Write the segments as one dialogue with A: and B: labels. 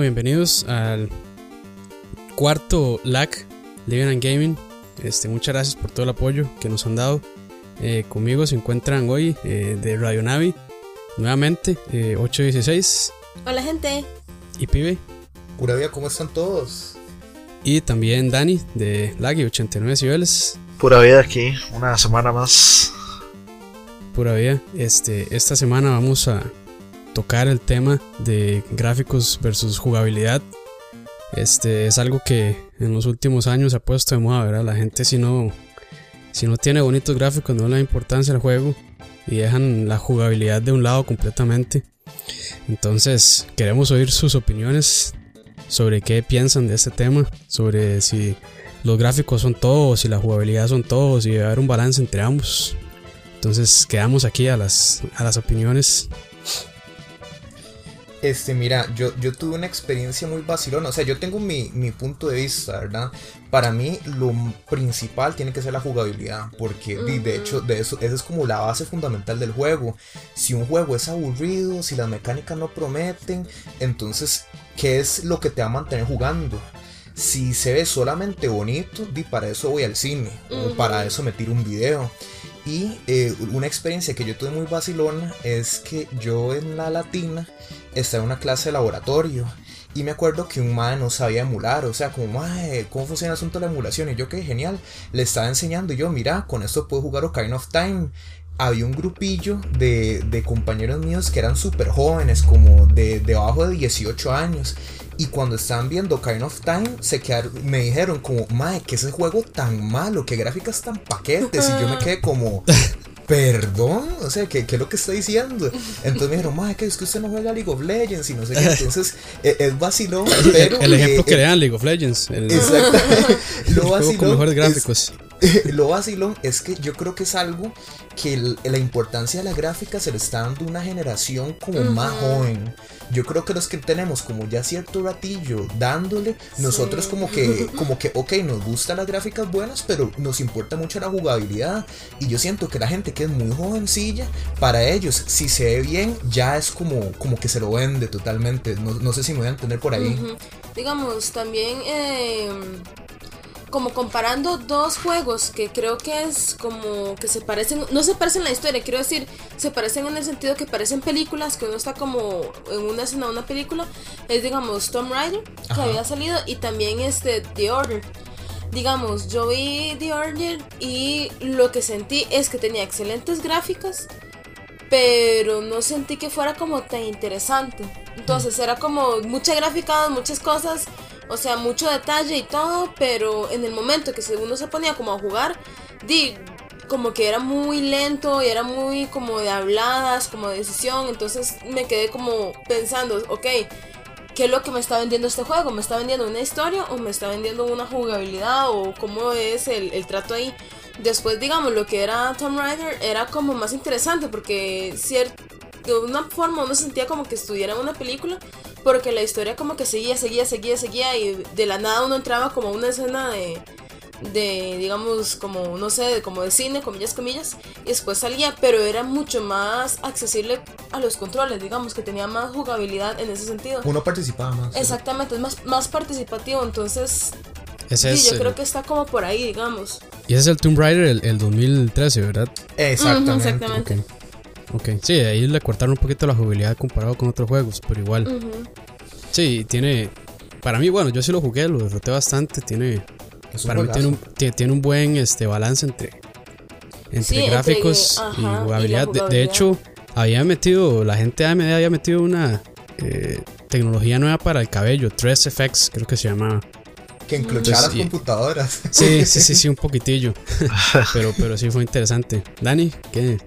A: Bienvenidos al cuarto LAC Living and Gaming. Este, muchas gracias por todo el apoyo que nos han dado. Eh, conmigo se encuentran hoy eh, de Radio Navi, nuevamente, eh, 816.
B: Hola, gente.
A: Y Pibe.
C: Pura vida, ¿cómo están todos?
A: Y también Dani de Laggy 89 cibeles.
D: Pura vida aquí, una semana más.
A: Pura vida. Este, esta semana vamos a tocar el tema de gráficos versus jugabilidad. Este es algo que en los últimos años se ha puesto de moda, ¿verdad? La gente si no si no tiene bonitos gráficos no le da importancia al juego y dejan la jugabilidad de un lado completamente. Entonces, queremos oír sus opiniones sobre qué piensan de este tema, sobre si los gráficos son todos, si la jugabilidad son todos, y debe haber un balance entre ambos. Entonces, quedamos aquí a las, a las opiniones
C: este, mira, yo, yo tuve una experiencia muy vacilona. O sea, yo tengo mi, mi, punto de vista, ¿verdad? Para mí, lo principal tiene que ser la jugabilidad. Porque, de hecho, de eso, esa es como la base fundamental del juego. Si un juego es aburrido, si las mecánicas no prometen, entonces, ¿qué es lo que te va a mantener jugando? Si se ve solamente bonito, di para eso voy al cine. O para eso me tiro un video. Y eh, una experiencia que yo tuve muy vacilona es que yo en la latina estaba en una clase de laboratorio y me acuerdo que un mae no sabía emular, o sea, como, mae, ¿cómo funciona el asunto de la emulación? Y yo, qué genial, le estaba enseñando y yo, mira, con esto puedo jugar Ocarina of Time. Había un grupillo de, de compañeros míos que eran súper jóvenes, como de debajo de 18 años. Y cuando estaban viendo Ocarina of Time, se quedaron, me dijeron como, mae, que ese juego tan malo, que gráficas tan paquetes. Y yo me quedé como, perdón, o sea, ¿qué, ¿qué, es lo que está diciendo? Entonces me dijeron, que es que usted no juega League of Legends y no sé qué. Entonces eh, es vacilón, pero.
A: El ejemplo que le dan League of Legends. El,
C: exactamente. Lo vacilón.
A: Con mejores gráficos.
C: Es, lo vacilón es que yo creo que es algo que el, la importancia de la gráfica se le está dando una generación como uh -huh. más joven. Yo creo que los que tenemos como ya cierto ratillo dándole, nosotros como que, como que, ok, nos gustan las gráficas buenas, pero nos importa mucho la jugabilidad. Y yo siento que la gente que es muy jovencilla, para ellos, si se ve bien, ya es como, como que se lo vende totalmente. No, no sé si me voy a entender por ahí.
B: Uh -huh. Digamos, también... Eh como comparando dos juegos que creo que es como que se parecen, no se parecen en la historia, quiero decir, se parecen en el sentido que parecen películas, que uno está como en una escena de una película, es digamos Tomb Raider, que Ajá. había salido, y también este The Order. Digamos, yo vi The Order y lo que sentí es que tenía excelentes gráficas, pero no sentí que fuera como tan interesante. Entonces era como mucha gráfica, muchas cosas o sea, mucho detalle y todo, pero en el momento que uno se ponía como a jugar, di, como que era muy lento y era muy como de habladas, como de decisión, entonces me quedé como pensando, ok, ¿qué es lo que me está vendiendo este juego? ¿Me está vendiendo una historia o me está vendiendo una jugabilidad o cómo es el, el trato ahí? Después, digamos, lo que era Tomb Raider era como más interesante porque cierto, de una forma uno sentía como que estuviera una película porque la historia como que seguía, seguía, seguía, seguía y de la nada uno entraba como una escena de, de digamos, como, no sé, de, como de cine, comillas, comillas, y después salía, pero era mucho más accesible a los controles, digamos, que tenía más jugabilidad en ese sentido.
C: Uno participaba más.
B: Exactamente, es más, más participativo, entonces...
A: Ese
B: sí,
A: es
B: yo
A: el,
B: creo que está como por ahí, digamos.
A: Y ese es el Tomb Raider, el, el 2013, ¿verdad?
C: Exactamente.
B: Uh -huh, exactamente.
A: Okay. Ok, sí, ahí le cortaron un poquito la jugabilidad comparado con otros juegos, pero igual.
B: Uh -huh.
A: Sí, tiene. Para mí, bueno, yo sí lo jugué, lo disfruté bastante. Tiene. Para mí tiene un, tiene un buen este, balance entre, entre
B: Sí, entre-
A: gráficos
B: ajá,
A: y jugabilidad. De- hecho, había metido, la gente de AMD había metido una eh, tecnología nueva para el cabello, 3FX, creo que se llamaba.
C: Que enclochaba
A: Entonces,
C: las computadoras.
A: Sí, sí, sí, sí, un poquitillo. pero, pero sí fue interesante. Dani, ¿qué,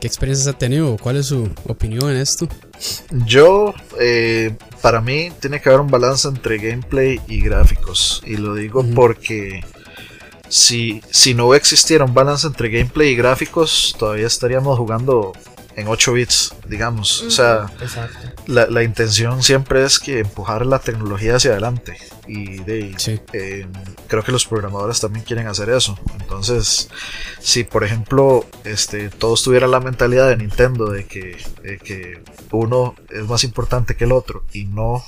A: qué experiencias ha tenido? ¿Cuál es su opinión en esto?
D: Yo, eh, para mí, tiene que haber un balance entre gameplay y gráficos. Y lo digo porque si, si no existiera un balance entre gameplay y gráficos, todavía estaríamos jugando en 8 bits, digamos. O sea,
C: Exacto.
D: La, la intención siempre es que empujar la tecnología hacia adelante. Y de,
A: Sí.
D: eh, creo que los programadores también quieren hacer eso. Entonces, si por ejemplo este, todos tuvieran la mentalidad de Nintendo de que, de que uno es más importante que el otro y no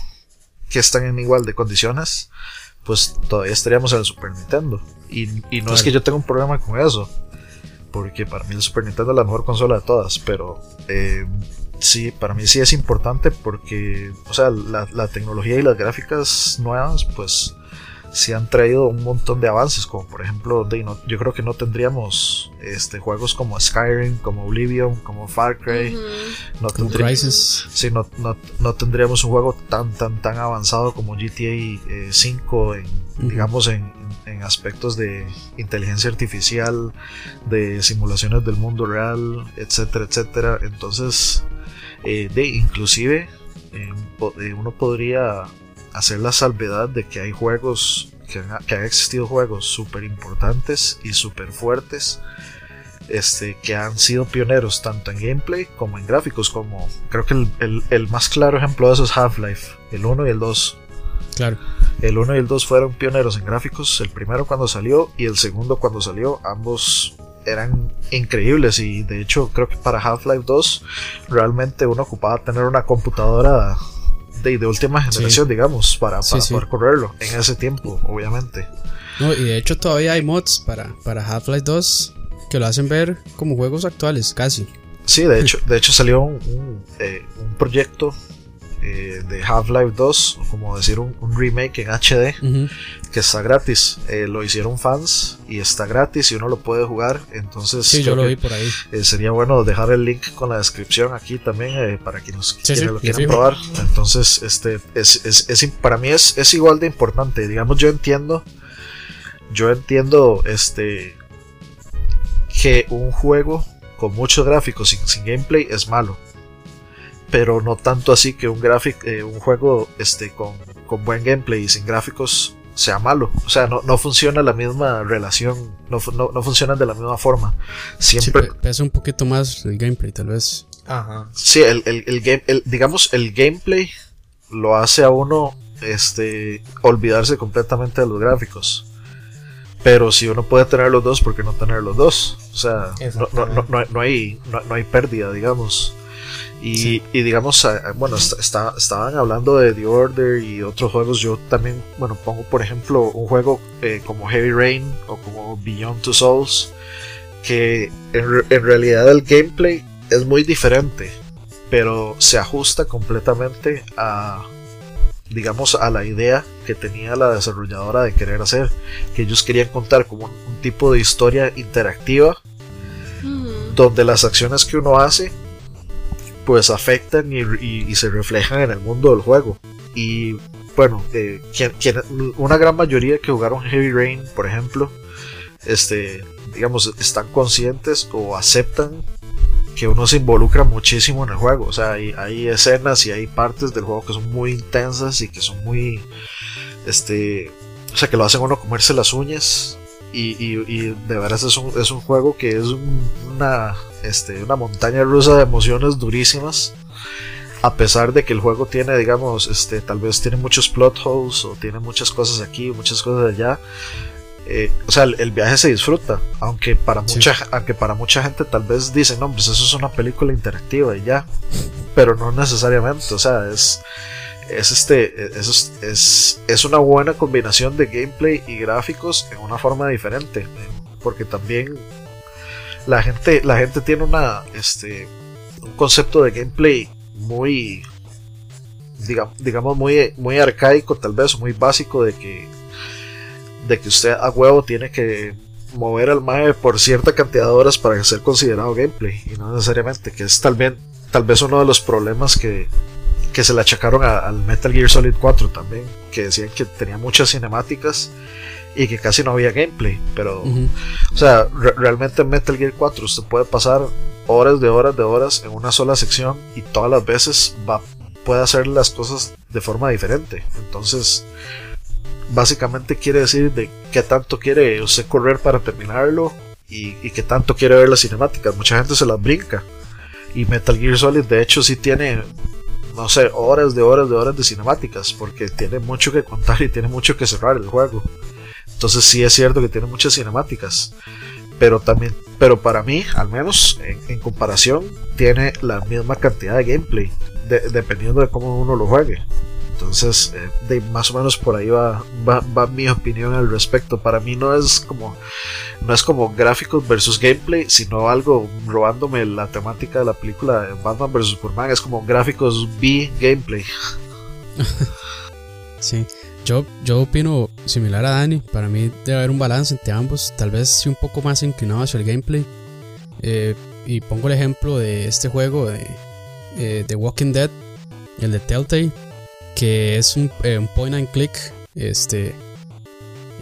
D: que están en igual de condiciones, pues todavía estaríamos en el Super Nintendo. Y, no es que yo tenga un problema con eso, porque para mí el Super Nintendo es la mejor consola de todas, pero eh, sí, para mí sí es importante porque, o sea, la, la tecnología y las gráficas nuevas, pues se han traído un montón de avances, como por ejemplo, de, yo creo que no tendríamos este, juegos como Skyrim, como Oblivion, como Far Cry, no, tendríamos, sí, no, no, tendríamos un juego tan tan tan avanzado como GTA 5 eh, en, digamos en, en, aspectos de inteligencia artificial, de simulaciones del mundo real, etcétera, etcétera. Entonces, eh, de inclusive eh, uno podría hacer la salvedad de que hay juegos, que, han, existido juegos súper importantes y súper fuertes, este, que han sido pioneros tanto en gameplay como en gráficos, como creo que el, más claro ejemplo de eso es Half-Life, el 1 y el 2.
A: Claro.
D: El 1 y el 2 fueron pioneros en gráficos, el primero cuando salió y el segundo cuando salió, ambos eran increíbles y de hecho creo que para Half-Life 2 realmente uno ocupaba tener una computadora de, última generación, digamos, para, poder correrlo en ese tiempo, obviamente.
A: No, y de hecho todavía hay mods para, para Half-Life 2 que lo hacen ver como juegos actuales, casi.
D: Sí, de hecho, de hecho salió un, un, eh, un proyecto eh, de Half-Life 2, como decir un, remake en HD, que está gratis. Eh, lo hicieron fans y está gratis y uno lo puede jugar. Entonces,
A: sí, yo lo vi por ahí.
D: Eh, sería bueno dejar el link con la descripción aquí también para quienes, lo quieran probar. Entonces, este es, es, para mí es, es igual de importante. Digamos, yo entiendo, yo entiendo este que un juego con muchos gráficos sin gameplay es malo pero no tanto así que un gráfico, eh, un juego este, con, con, buen gameplay y sin gráficos sea malo. O sea, no, no funciona la misma relación, no, no, no funcionan de la misma forma. Siempre.
A: Sí, pesa un poquito más el gameplay, tal vez.
D: Ajá. Sí, el, el, el, game, el, digamos, el gameplay lo hace a uno este, olvidarse completamente de los gráficos. Pero si uno puede tener los dos, ¿por qué no tener los dos? O sea, no, no, no, no hay, no, hay pérdida, digamos. Y, digamos, bueno, estaban hablando de The Order y otros juegos. Yo también, bueno, pongo por ejemplo un juego eh, como Heavy Rain o como Beyond Two Souls, que en, realidad el gameplay es muy diferente, pero se ajusta completamente a, digamos, a la idea que tenía la desarrolladora de querer hacer, que ellos querían contar como un tipo de historia interactiva, donde las acciones que uno hace pues afectan y, se reflejan en el mundo del juego. Y bueno, eh, una gran mayoría que jugaron Heavy Rain, por ejemplo, este, digamos, están conscientes o aceptan que uno se involucra muchísimo en el juego. O sea, hay, hay, escenas y hay partes del juego que son muy intensas y que son muy, este, o sea, que lo hacen uno comerse las uñas. Y, y, de veras es un, es un juego que es una este, una montaña rusa de emociones durísimas. A pesar de que el juego tiene, digamos, este, tal vez tiene muchos plot holes o tiene muchas cosas aquí, muchas cosas allá. Eh, o sea, el, viaje se disfruta, aunque para mucha, aunque para mucha gente tal vez dicen, no, pues eso es una película interactiva y ya, pero no necesariamente, o sea, es, es este, es, es, es una buena combinación de gameplay y gráficos en una forma diferente, porque también la gente, la gente tiene una, este, un concepto de gameplay muy, digamos, muy, muy arcaico, tal vez, muy básico de que, de que usted a huevo tiene que mover al MAE por cierta cantidad de horas para ser considerado gameplay y no necesariamente, que es tal vez, tal vez uno de los problemas que, que se le achacaron al Metal Gear Solid 4 también, que decían que tenía muchas cinemáticas y que casi no había gameplay. Pero, o sea, realmente en Metal Gear 4 usted puede pasar horas de horas de horas en una sola sección y todas las veces va, puede hacer las cosas de forma diferente. Entonces, básicamente quiere decir de qué tanto quiere usted correr para terminarlo y, y qué tanto quiere ver las cinemáticas. Mucha gente se las brinca. Y Metal Gear Solid, de hecho, sí tiene no sé, horas de horas de horas de cinemáticas, porque tiene mucho que contar y tiene mucho que cerrar el juego. Entonces sí es cierto que tiene muchas cinemáticas. Pero también, pero para mí, al menos en, comparación, tiene la misma cantidad de gameplay, dependiendo de cómo uno lo juegue. Entonces, eh, de, más o menos por ahí va, va, mi opinión al respecto. Para mí no es como no es como gráficos versus gameplay, sino algo robándome la temática de la película de Batman vs Superman. Es como gráficos B gameplay.
A: sí, yo, yo opino similar a Dani. Para mí debe haber un balance entre ambos. Tal vez sí un poco más inclinado hacia el gameplay. Eh, y pongo el ejemplo de este juego de, eh, The Walking Dead, el de Telltale que es eh, un, point and click este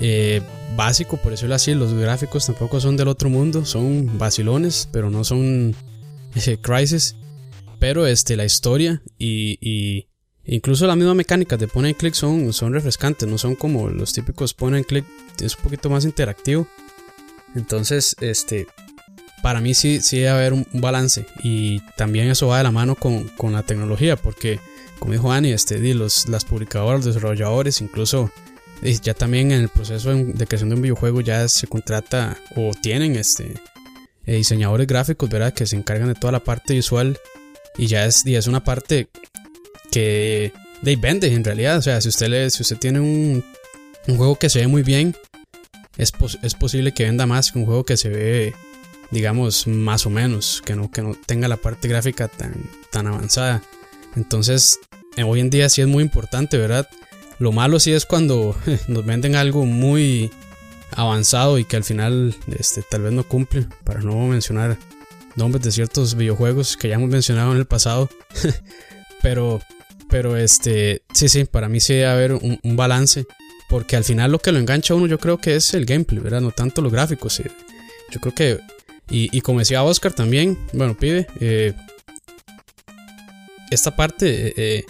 A: eh, básico, por decirlo así. Los gráficos tampoco son del otro mundo, son vacilones, pero no son eh, crisis. Pero este, la historia y, incluso las mismas mecánicas de point and click son, son refrescantes, no son como los típicos point and click, es un poquito más interactivo. Entonces, este, para mí sí, sí debe haber un, balance y también eso va de la mano con, con la tecnología, porque como dijo Ani, este, los, las publicadoras, los desarrolladores, incluso ya también en el proceso de creación de un videojuego ya se contrata o tienen este, eh, diseñadores gráficos, ¿verdad? Que se encargan de toda la parte visual y ya es, y es una parte que de vende en realidad. O sea, si usted, le, si usted tiene un, un juego que se ve muy bien, es, es posible que venda más que un juego que se ve, digamos, más o menos, que no, que no tenga la parte gráfica tan, tan avanzada. Entonces, hoy en día sí es muy importante, ¿verdad? Lo malo sí es cuando nos venden algo muy avanzado y que al final este, tal vez no cumple, para no mencionar nombres de ciertos videojuegos que ya hemos mencionado en el pasado. pero, pero este, sí, sí, para mí sí debe haber un, balance. Porque al final lo que lo engancha a uno yo creo que es el gameplay, ¿verdad? No tanto los gráficos. Yo creo que, y, y como decía Oscar también, bueno, pide, eh, esta parte, eh, eh,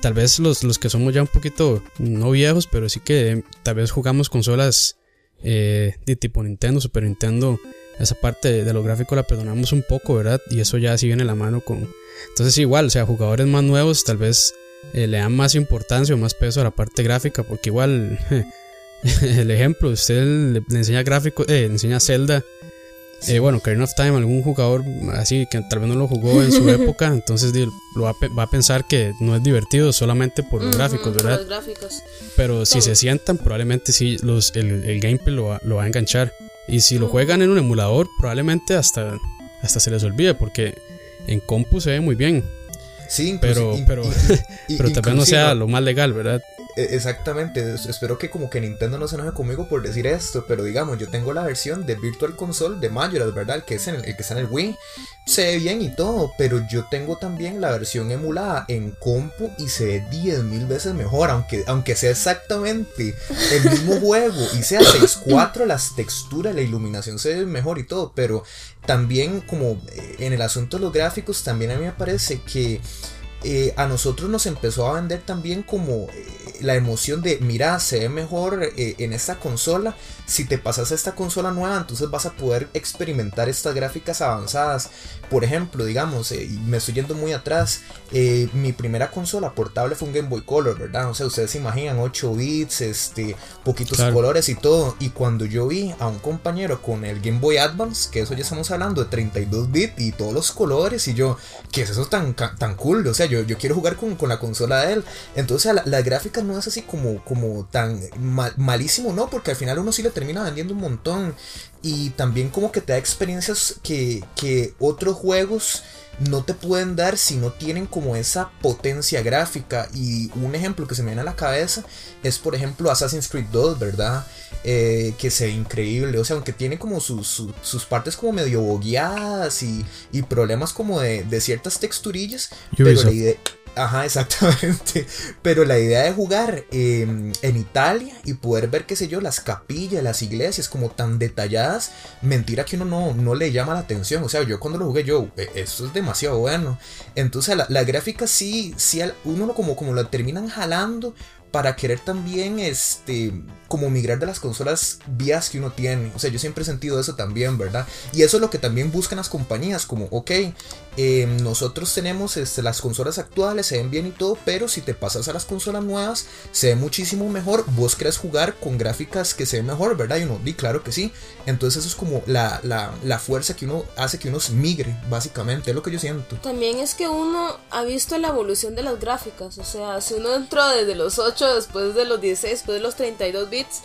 A: tal vez los, los, que somos ya un poquito, no viejos, pero sí que tal vez jugamos consolas eh, de tipo Nintendo, Super Nintendo, esa parte de, lo gráfico la perdonamos un poco, ¿verdad? Y eso ya sí viene la mano con... Entonces igual, o sea, jugadores más nuevos tal vez le dan más importancia o más peso a la parte gráfica, porque igual... el ejemplo, usted le, enseña gráfico, le enseña Zelda eh, bueno, Karen of Time, algún jugador así que tal vez no lo jugó en su época, entonces lo va, a, pensar que no es divertido solamente por los gráficos, ¿verdad?
B: los gráficos.
A: Pero si se sientan, probablemente sí los, el, gameplay lo va, lo va, a enganchar. Y si lo juegan en un emulador, probablemente hasta, hasta se les olvide, porque en compu se ve muy bien.
C: Sí,
A: pero, pero, pero tal vez no sea lo más legal, ¿verdad?
C: E, exactamente, espero que como que Nintendo no se enoje conmigo por decir esto, pero digamos, yo tengo la versión de Virtual Console de Majora's, ¿verdad? El que, es en el, que está en el Wii, se ve bien y todo, pero yo tengo también la versión emulada en compu y se ve 10.000 veces mejor, aunque, aunque sea exactamente el mismo juego y sea 6.4, las texturas, la iluminación se ve mejor y todo, pero también como eh, en el asunto de los gráficos, también a mí me parece que eh, a nosotros nos empezó a vender también como eh, la emoción de, mira, se ve mejor eh, en esta consola. Si te pasas a esta consola nueva, entonces vas a poder experimentar estas gráficas avanzadas. Por ejemplo, digamos, y me estoy yendo muy atrás, mi primera consola portable fue un Game Boy Color, ¿verdad? O sea, ustedes se imaginan 8 bits, este, poquitos colores y todo. Y cuando yo vi a un compañero con el Game Boy Advance, que eso ya estamos hablando de 32 bits y todos los colores, y yo, ¿qué es eso tan, tan cool? O sea, yo yo, quiero jugar con, la consola de él. Entonces la, gráfica no es así como, como tan malísimo, no, porque al final uno sí le termina vendiendo un montón. Y también como que te da experiencias que, que otros juegos no te pueden dar si no tienen como esa potencia gráfica. Y un ejemplo que se me viene a la cabeza es, por ejemplo, Assassin's Creed 2, ¿verdad? Eh, que se ve increíble, o sea, aunque tiene como sus, partes como medio bogueadas y, y problemas como de, de ciertas texturillas, pero la idea Ajá, exactamente. Pero la idea de jugar em, en Italia y poder ver, qué sé yo, las capillas, las iglesias como tan detalladas, mentira que uno no, no le llama la atención. O sea, yo cuando lo jugué, yo, esto es demasiado bueno. Entonces, la, la gráfica sí, sí, uno como, como lo terminan jalando para querer también, este, como migrar de las consolas vías que uno tiene. O sea, yo siempre he sentido eso también, ¿verdad? Y eso es lo que también buscan las compañías, como, ok, eh, nosotros tenemos este, las consolas actuales, se ven bien y todo, pero si te pasas a las consolas nuevas, se ve muchísimo mejor. Vos querés jugar con gráficas que se ven mejor, ¿verdad? Y uno, di, claro que sí. Entonces eso es como la, la, la fuerza que uno hace que uno migre, básicamente, es lo que yo siento.
B: También es que uno ha visto la evolución de las gráficas, o sea, si uno entró desde los 8, después de los 16, después de los 32 bits,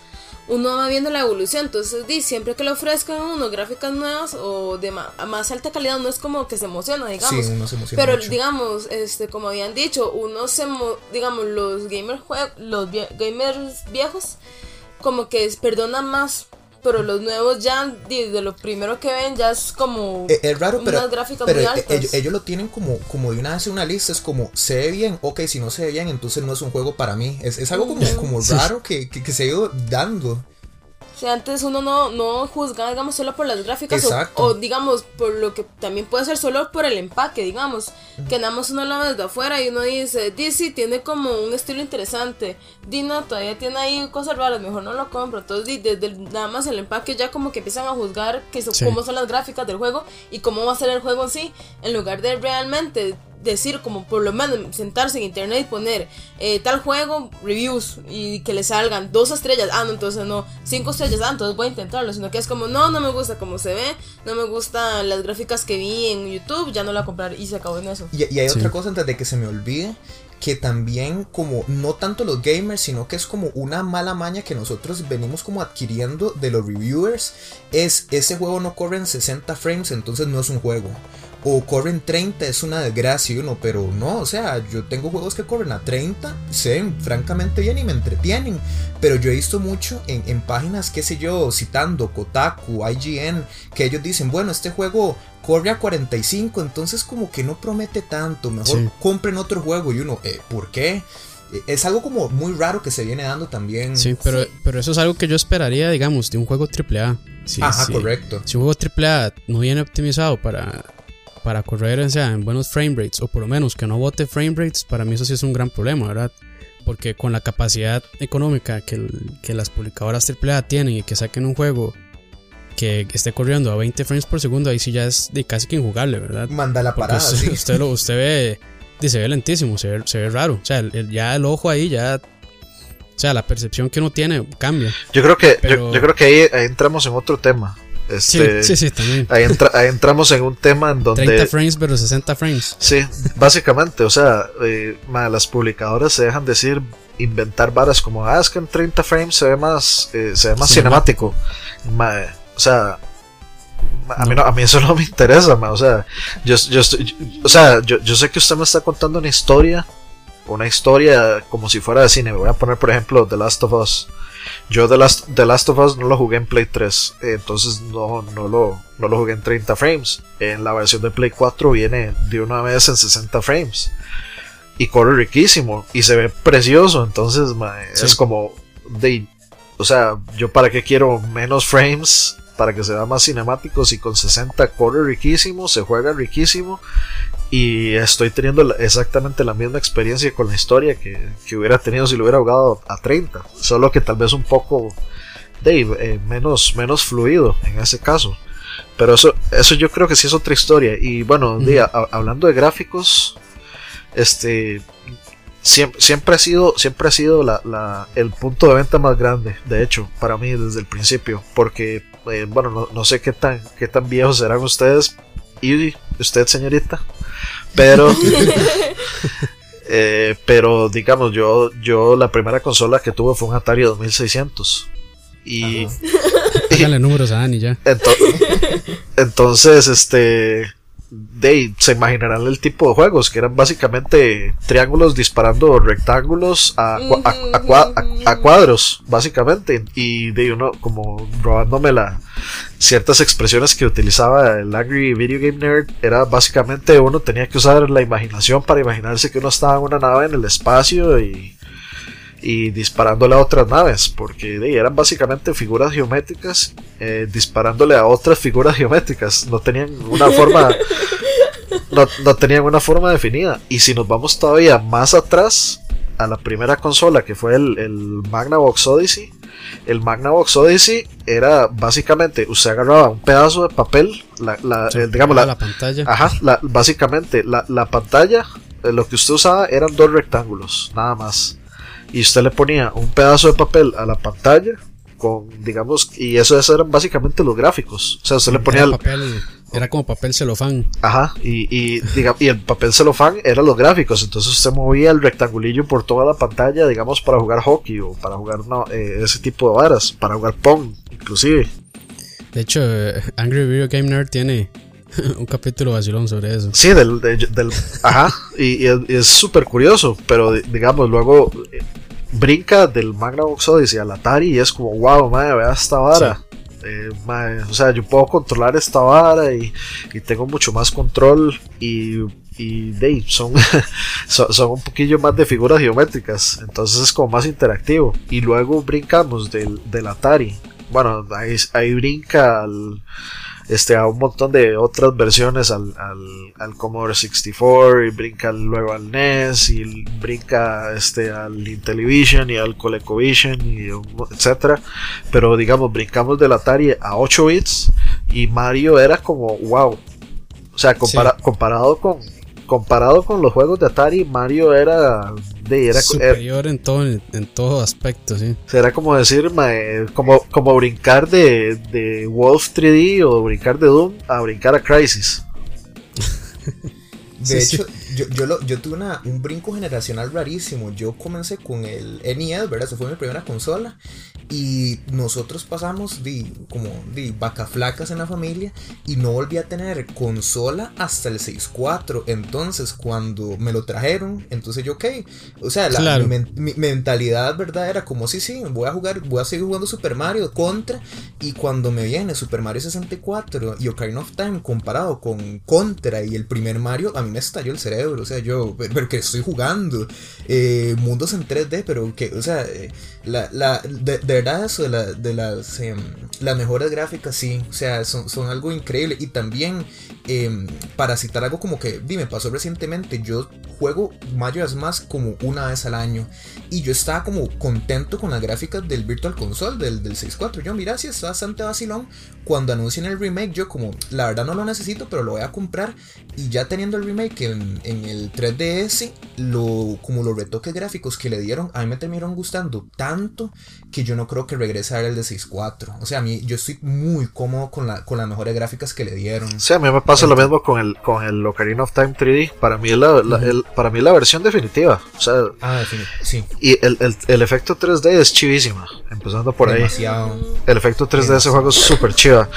B: uno va viendo la evolución. Entonces, di, siempre que le ofrezcan uno gráficas nuevas o de más alta calidad, no es como que se emociona, digamos.
C: Sí, uno se emociona
B: Pero
C: mucho.
B: digamos, este, como habían dicho, uno se, mo- digamos, los gamers los vie- gamers viejos, como que perdonan más. Pero los nuevos ya, di, de lo primero que ven, ya es como
C: Eh, Es raro, pero,
B: gráficas
C: pero
B: muy altas.
C: ellos, ellos lo tienen como, como de una vez en una lista. Es como, se ve bien, ok, si no se ve bien, entonces no es un juego para mí. Es, es algo como, como raro que, que, que se ha ido dando.
B: O sea, antes uno no, no juzgaba, digamos, solo por las gráficas o, digamos, por lo que también puede ser solo por el empaque, digamos. Que nada más uno lo ve desde afuera y uno dice, DC tiene como un estilo interesante. Dino todavía tiene ahí cosas raras, mejor no lo compro. Entonces, desde el- nada más el empaque ya como que empiezan a juzgar que so-
A: Sí.
B: cómo son las gráficas del juego y cómo va a ser el juego en sí, en lugar de realmente decir como por lo menos sentarse en internet y poner eh, tal juego reviews y que le salgan dos estrellas ah no entonces no cinco estrellas ah entonces voy a intentarlo sino que es como no no me gusta como se ve no me gustan las gráficas que vi en YouTube ya no la voy a comprar y se acabó en eso
C: Y, y hay
A: Sí.
C: otra cosa antes de que se me olvide. Que también como no tanto los gamers, sino que es como una mala maña que nosotros venimos como adquiriendo de los reviewers. Es ese juego no corre en 60 frames, entonces no es un juego. O corre en 30, es una desgracia y uno, pero no, o sea, yo tengo juegos que corren a 30, se ven francamente bien y me entretienen. Pero yo he visto mucho en, en páginas, qué sé yo, citando Kotaku, IGN, que ellos dicen, bueno, este juego corre a 45, entonces como que no promete tanto, mejor
A: Sí.
C: compren otro juego y uno, eh, ¿por qué? Eh, Es algo como muy raro que se viene dando también.
A: Sí, pero,
B: Sí.
A: pero eso es algo que yo esperaría, digamos, de un juego AAA. Sí,
C: Ajá,
A: sí.
C: correcto.
A: Si un juego AAA no viene optimizado para, para correr o sea, en buenos frame rates, o por lo menos que no bote frame rates, para mí eso sí es un gran problema, ¿verdad? Porque con la capacidad económica que, el- que las publicadoras AAA tienen y que saquen un juego que esté corriendo a 20 frames por segundo, ahí sí ya es de casi que injugable, ¿verdad?
C: Manda la parada,
A: usted,
C: sí.
A: usted lo, usted ve, di, se ve lentísimo, se ve, se ve raro. O sea, el- el- ya el ojo ahí ya. O sea, la percepción que uno tiene cambia.
D: Yo creo que,
A: Pero-
D: yo, yo creo que ahí, ahí entramos en otro tema.
A: Sí,
D: Este,
A: sí, sí, también.
D: Ahí, entra- ahí entramos en un tema en
A: 30
D: donde
A: frames versus 60 frames.
D: Sí, básicamente, o sea, eh, ma, las publicadoras se dejan decir, inventar varas como, ah, es que en 30 frames se ve más, eh, se ve más cinemático. Ma, o sea, a, mí no- a mí eso no me interesa, ma, o sea, yo, yo, estoy- yo- o sea yo, yo sé que usted me está contando una historia, una historia como si fuera de cine. Me voy a poner, por ejemplo, The Last of Us. Yo The Last, The Last of Us no lo jugué en Play 3, eh, entonces no, no, lo, no lo jugué en 30 frames. En la versión de Play 4 viene de una vez en 60 frames. Y corre riquísimo y se ve precioso, entonces ma,
A: Sí.
D: es como de... O sea, yo para qué quiero menos frames para que se vea más cinemático si con 60 corre riquísimo, se juega riquísimo y estoy teniendo exactamente la misma experiencia con la historia que, que hubiera tenido si lo hubiera jugado a 30, solo que tal vez un poco de, eh, menos, menos fluido en ese caso. Pero eso, eso yo creo que sí es otra historia. Y bueno, de, a- hablando de gráficos, este siempre, siempre ha sido, siempre ha sido la, la- el punto de venta más grande, de hecho, para mí desde el principio. Porque, eh, bueno, no, no sé qué tan, qué tan viejos serán ustedes. Y usted, señorita. Pero. eh, pero digamos, yo, yo la primera consola que tuve fue un Atari 2600. Y.
A: Háganle números a Dani ya.
D: Ento- entonces, este. De, se imaginarán el tipo de juegos que eran básicamente triángulos disparando rectángulos a, a- a cuadros, básicamente. Y de uno, como robándome la, ciertas expresiones que utilizaba el Angry Video Game Nerd, era básicamente uno tenía que usar la imaginación para imaginarse que uno estaba en una nave en el espacio y, y disparándole a otras naves, porque de, eran básicamente figuras geométricas eh, disparándole a otras figuras geométricas, no tenían una forma no, no tenían una forma definida. Y si nos vamos todavía más atrás, a la primera consola que fue el, el Magnavox Odyssey, el Magnavox Odyssey era básicamente, usted agarraba un pedazo de papel, la, la,
A: Sí,
D: eh, digamos,
A: la,
D: la,
A: pantalla.
D: ajá, la- básicamente la, la pantalla, eh, lo que usted usaba eran dos rectángulos, nada más. Y usted le ponía un pedazo de papel a la pantalla con, digamos, y eso, eran básicamente los gráficos. O sea, usted le ponía
A: era,
D: el,
A: papel, era como papel celofán.
D: Ajá, y, y, diga- y el papel celofán eran los gráficos, entonces usted movía el rectangulillo por toda la pantalla, digamos, para jugar hockey o para jugar no, eh, ese tipo de varas, para jugar Pong, inclusive.
A: De hecho, eh, Angry Video Game Nerd tiene un capítulo vacilón sobre eso.
D: Sí, del, de- del ajá, y, y es- súper curioso, pero di- digamos, luego eh, brinca del Magnavox Odyssey al Atari y es como, wow, madre, vea esta vara. Eh, mae, o sea, yo puedo controlar esta vara y, y tengo mucho más control y, y ahí, son, son, son un poquillo más de figuras geométricas, entonces es como más interactivo. Y luego brincamos del, del Atari. Bueno, ahí, ahí brinca al, este, a un montón de otras versiones al, al, al Commodore 64 y brinca luego al NES y brinca este, al Intellivision y al ColecoVision y etcétera. Pero digamos brincamos del Atari a 8 bits y Mario era como wow. O sea compara- comparado con comparado con los juegos de Atari Mario era de era, era,
A: Superior en todo, en todo aspecto, sí.
D: Será como decir, mae, como, como brincar de, de Wolf 3D o brincar de Doom a brincar a Crisis.
C: De
A: Sí,
C: hecho, Yo, yo, lo- yo tuve una- un brinco generacional rarísimo. Yo comencé con el NES, ¿verdad? Esa fue mi primera consola. Y nosotros pasamos de como de vaca flacas en la familia y no volví a tener consola hasta el 6.4. Entonces, cuando me lo trajeron, entonces yo, ok. O sea, la,
A: Claro.
C: mi, mi mentalidad, ¿verdad? Era como, sí, sí, voy a jugar, voy a seguir jugando Super Mario Contra. Y cuando me viene Super Mario 64 y Ocarina of Time comparado con Contra y el primer Mario, a mí me estalló el cerebro. O sea, yo, pero, que estoy jugando. Eh, mundos en 3D, pero que, o sea, eh, la, la, de, verdad eso de, la, de las, em, las mejores gráficas, sí, o sea, son, son algo increíble. Y también, em, para citar algo como que, vi, me pasó recientemente, yo juego Majora's Mask como una vez al año. Y yo estaba como contento con las gráficas del Virtual Console, del, del 6.4. Yo, mira, sí, está bastante vacilón. Cuando anuncien el remake, yo como, la verdad no lo necesito, pero lo voy a comprar. Y ya teniendo el remake en, en el 3DS, lo, como los retoques gráficos que le dieron, a mí me terminaron gustando tanto que yo no creo que regrese a ver el de 6.4. O sea, a mí yo estoy muy cómodo con, la, con las mejores gráficas que le dieron.
D: Sí, a mí me pasa lo mismo con el, con el Ocarina of Time 3D. Para mí es la, la- el- para mí la versión definitiva. O sea,
C: Ah, sí,
D: y el, el, el efecto 3D es chivísima. Empezando por ahí.
C: demasiado.
D: El efecto 3D de ese juego es súper chiva.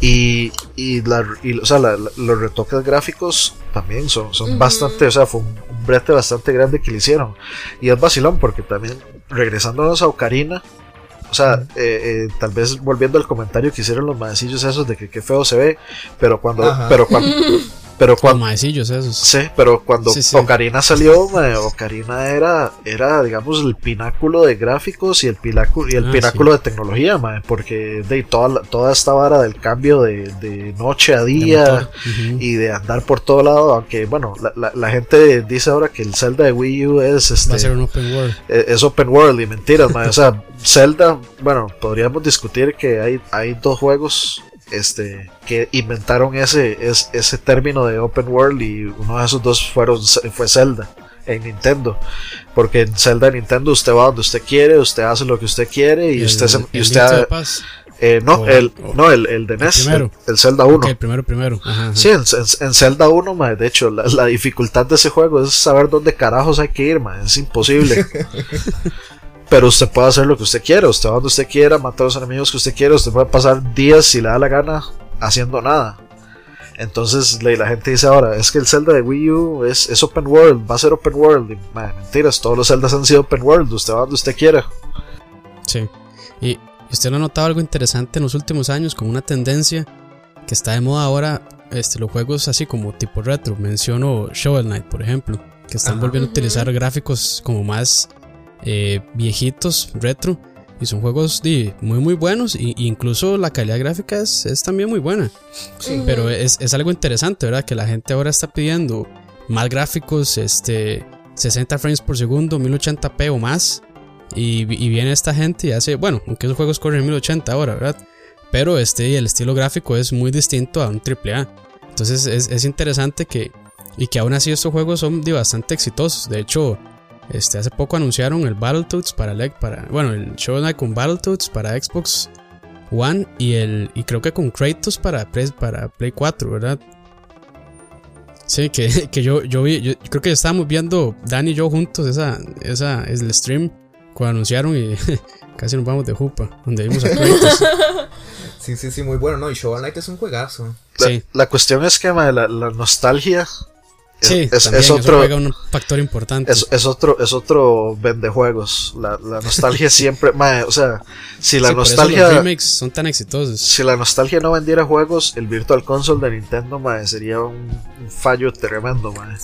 D: Y, y, la, y, o sea, la- los retoques gráficos también son, son
B: Ujú.
D: bastante, o sea, fue un, un brete bastante grande que le hicieron. Y es vacilón porque también, regresándonos a Ocarina, o sea, eh, eh, tal vez volviendo al comentario que hicieron los maecillos esos de que qué feo se ve, pero cuando,
C: Ajá.
D: pero cuando, pero cuando,
A: esos.
D: Sí, pero cuando
A: Sí, sí.
D: Ocarina salió, Ocarina era, era, digamos, el pináculo de gráficos y el, pináculo, y el
A: Ah,
D: pináculo de tecnología, porque de toda, toda esta vara del cambio de, de noche a día y de andar por todo lado, aunque, bueno, la, la- la gente dice ahora que el Zelda de Wii U es, este,
A: Va a ser un open world.
D: eh, es open world y mentiras. O sea, Zelda, bueno, podríamos discutir que hay, hay dos juegos este que inventaron ese, es- ese término de open world y uno de esos dos fueron fue Zelda en Nintendo. Porque en Zelda Nintendo usted va donde usted quiere, usted hace lo que usted quiere y
A: El-
D: usted se- y
A: el
D: usted ha- eh, no,
A: o-
D: el
A: o-
D: no el, el de NES, el, Zelda 1.
A: Ok, el primero, primero. Ajá, ajá.
D: Sí, en, en- en Zelda 1, mae, de hecho, la, la dificultad de ese juego es saber dónde carajos hay que ir, mae, es imposible. Pero usted puede hacer lo que usted quiera, usted va donde usted quiera, matar a los enemigos que usted quiera, usted puede pasar días si le da la gana haciendo nada. Entonces la, la gente dice ahora, es que el Zelda de Wii U es, es open world, va a ser open world. Y, mae, mentiras, todos los Zeldas han sido open world, usted va donde usted quiera.
A: Sí. Y usted no ha notado algo interesante en los últimos años, como una tendencia que está de moda ahora, este, los juegos así como tipo retro. Menciono Shovel Knight, por ejemplo, que están
C: Ajá.
A: volviendo a utilizar gráficos como más eh, viejitos, retro. Y son juegos muy muy buenos. Y, y incluso la calidad gráfica es, es también muy buena.
C: Sí.
A: Pero es, es algo interesante, ¿verdad? Que la gente ahora está pidiendo más gráficos, este, 60 frames por segundo, 1080p o más. Y, viene esta gente y hace, bueno, aunque esos juegos corren en 1080 ahora, ¿verdad? Pero este, el estilo gráfico es muy distinto a un AAA. Entonces es, interesante que, y que aún así estos juegos son bastante exitosos. De hecho, este, hace poco anunciaron el Battletoads para, para bueno, el Show Night con Battletoads para Xbox One y el y creo que con Kratos para, para Play 4, ¿verdad? Sí, que, que yo, yo vi, yo creo que estábamos viendo Dani y yo juntos esa, esa, es el stream cuando anunciaron y casi nos vamos de jupa, donde vimos a Kratos.
C: Sí, sí, sí, muy bueno, ¿no? Y Shovel Knight es un juegazo.
D: La, sí. la cuestión es que la, la nostalgia
A: Sí, es, es otro un factor importante.
D: Es, es, otro es otro vendejuegos. La, la nostalgia siempre, o sea, si la nostalgia
A: los remakes son tan exitosos.
D: Si la nostalgia no vendiera juegos, el Virtual Console de Nintendo, mae, sería un, un fallo tremendo, mae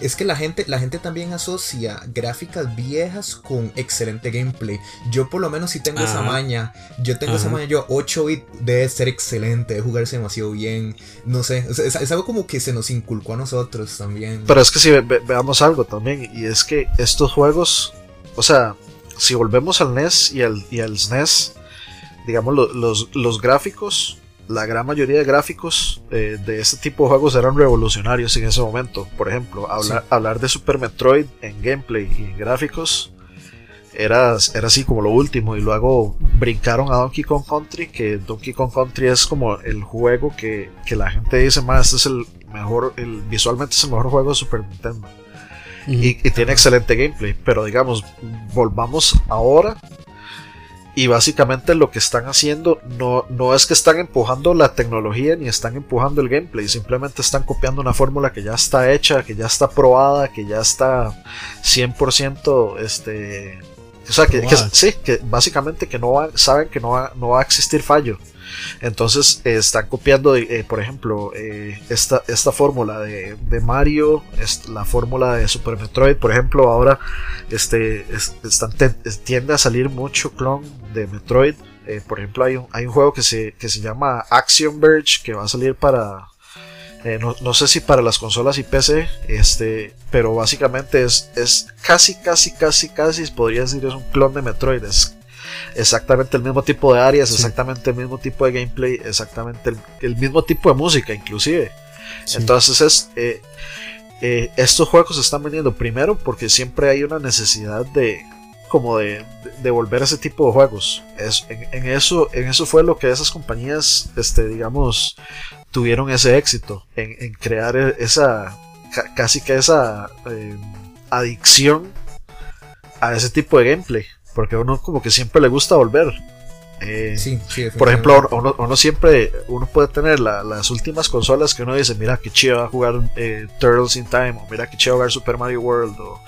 C: es que la gente, la gente también asocia gráficas viejas con excelente gameplay. Yo por lo menos sí tengo esa maña. Yo tengo esa maña, yo 8 bit debe ser excelente, debe jugarse demasiado bien. No sé, es, algo como que se nos inculcó a nosotros también.
D: Pero es que si veamos algo también, y es que estos juegos, o sea, si volvemos al NES y al, y al SNES, digamos, los, los gráficos la gran mayoría de gráficos eh, de este tipo de juegos eran revolucionarios en ese momento. Por ejemplo, hablar, hablar de Super Metroid en gameplay y en gráficos era, era así como lo último. Y luego brincaron a Donkey Kong Country, que Donkey Kong Country es como el juego que, la gente dice más, este es el mejor, el, visualmente es el mejor juego de Super Nintendo. y, y tiene excelente gameplay. Pero digamos, volvamos ahora y básicamente lo que están haciendo no, no es que están empujando la tecnología ni están empujando el gameplay, simplemente están copiando una fórmula que ya está hecha, que ya está probada, que ya está 100% este... O sea, que, sí, que básicamente que no saben que no va, no va a existir fallo. Entonces están copiando, eh, por ejemplo, eh, esta, esta fórmula de, Mario, la fórmula de Super Metroid, por ejemplo, ahora este, están, tiende a salir mucho clon de Metroid. Eh, por ejemplo, hay un, hay un juego que se, que se llama Action Verge que va a salir para, no, sé si para las consolas y PC, este, pero básicamente es, es casi, casi, casi, casi, podría decir, es un clon de Metroid. Es exactamente el mismo tipo de áreas, exactamente el mismo tipo de gameplay, exactamente el, mismo tipo de música inclusive. Entonces es... Eh, eh, estos juegos se están vendiendo primero porque siempre hay una necesidad de como de, de, volver a ese tipo de juegos es, en, eso en eso fue lo que esas compañías este digamos tuvieron ese éxito en, crear e, esa casi que esa eh, adicción a ese tipo de gameplay porque a uno como que siempre le gusta volver. Eh, por ejemplo, uno, siempre, uno puede tener las últimas consolas que uno dice, mira que chido a jugar eh, Turtles in Time, o mira que chido jugar Super Mario World, o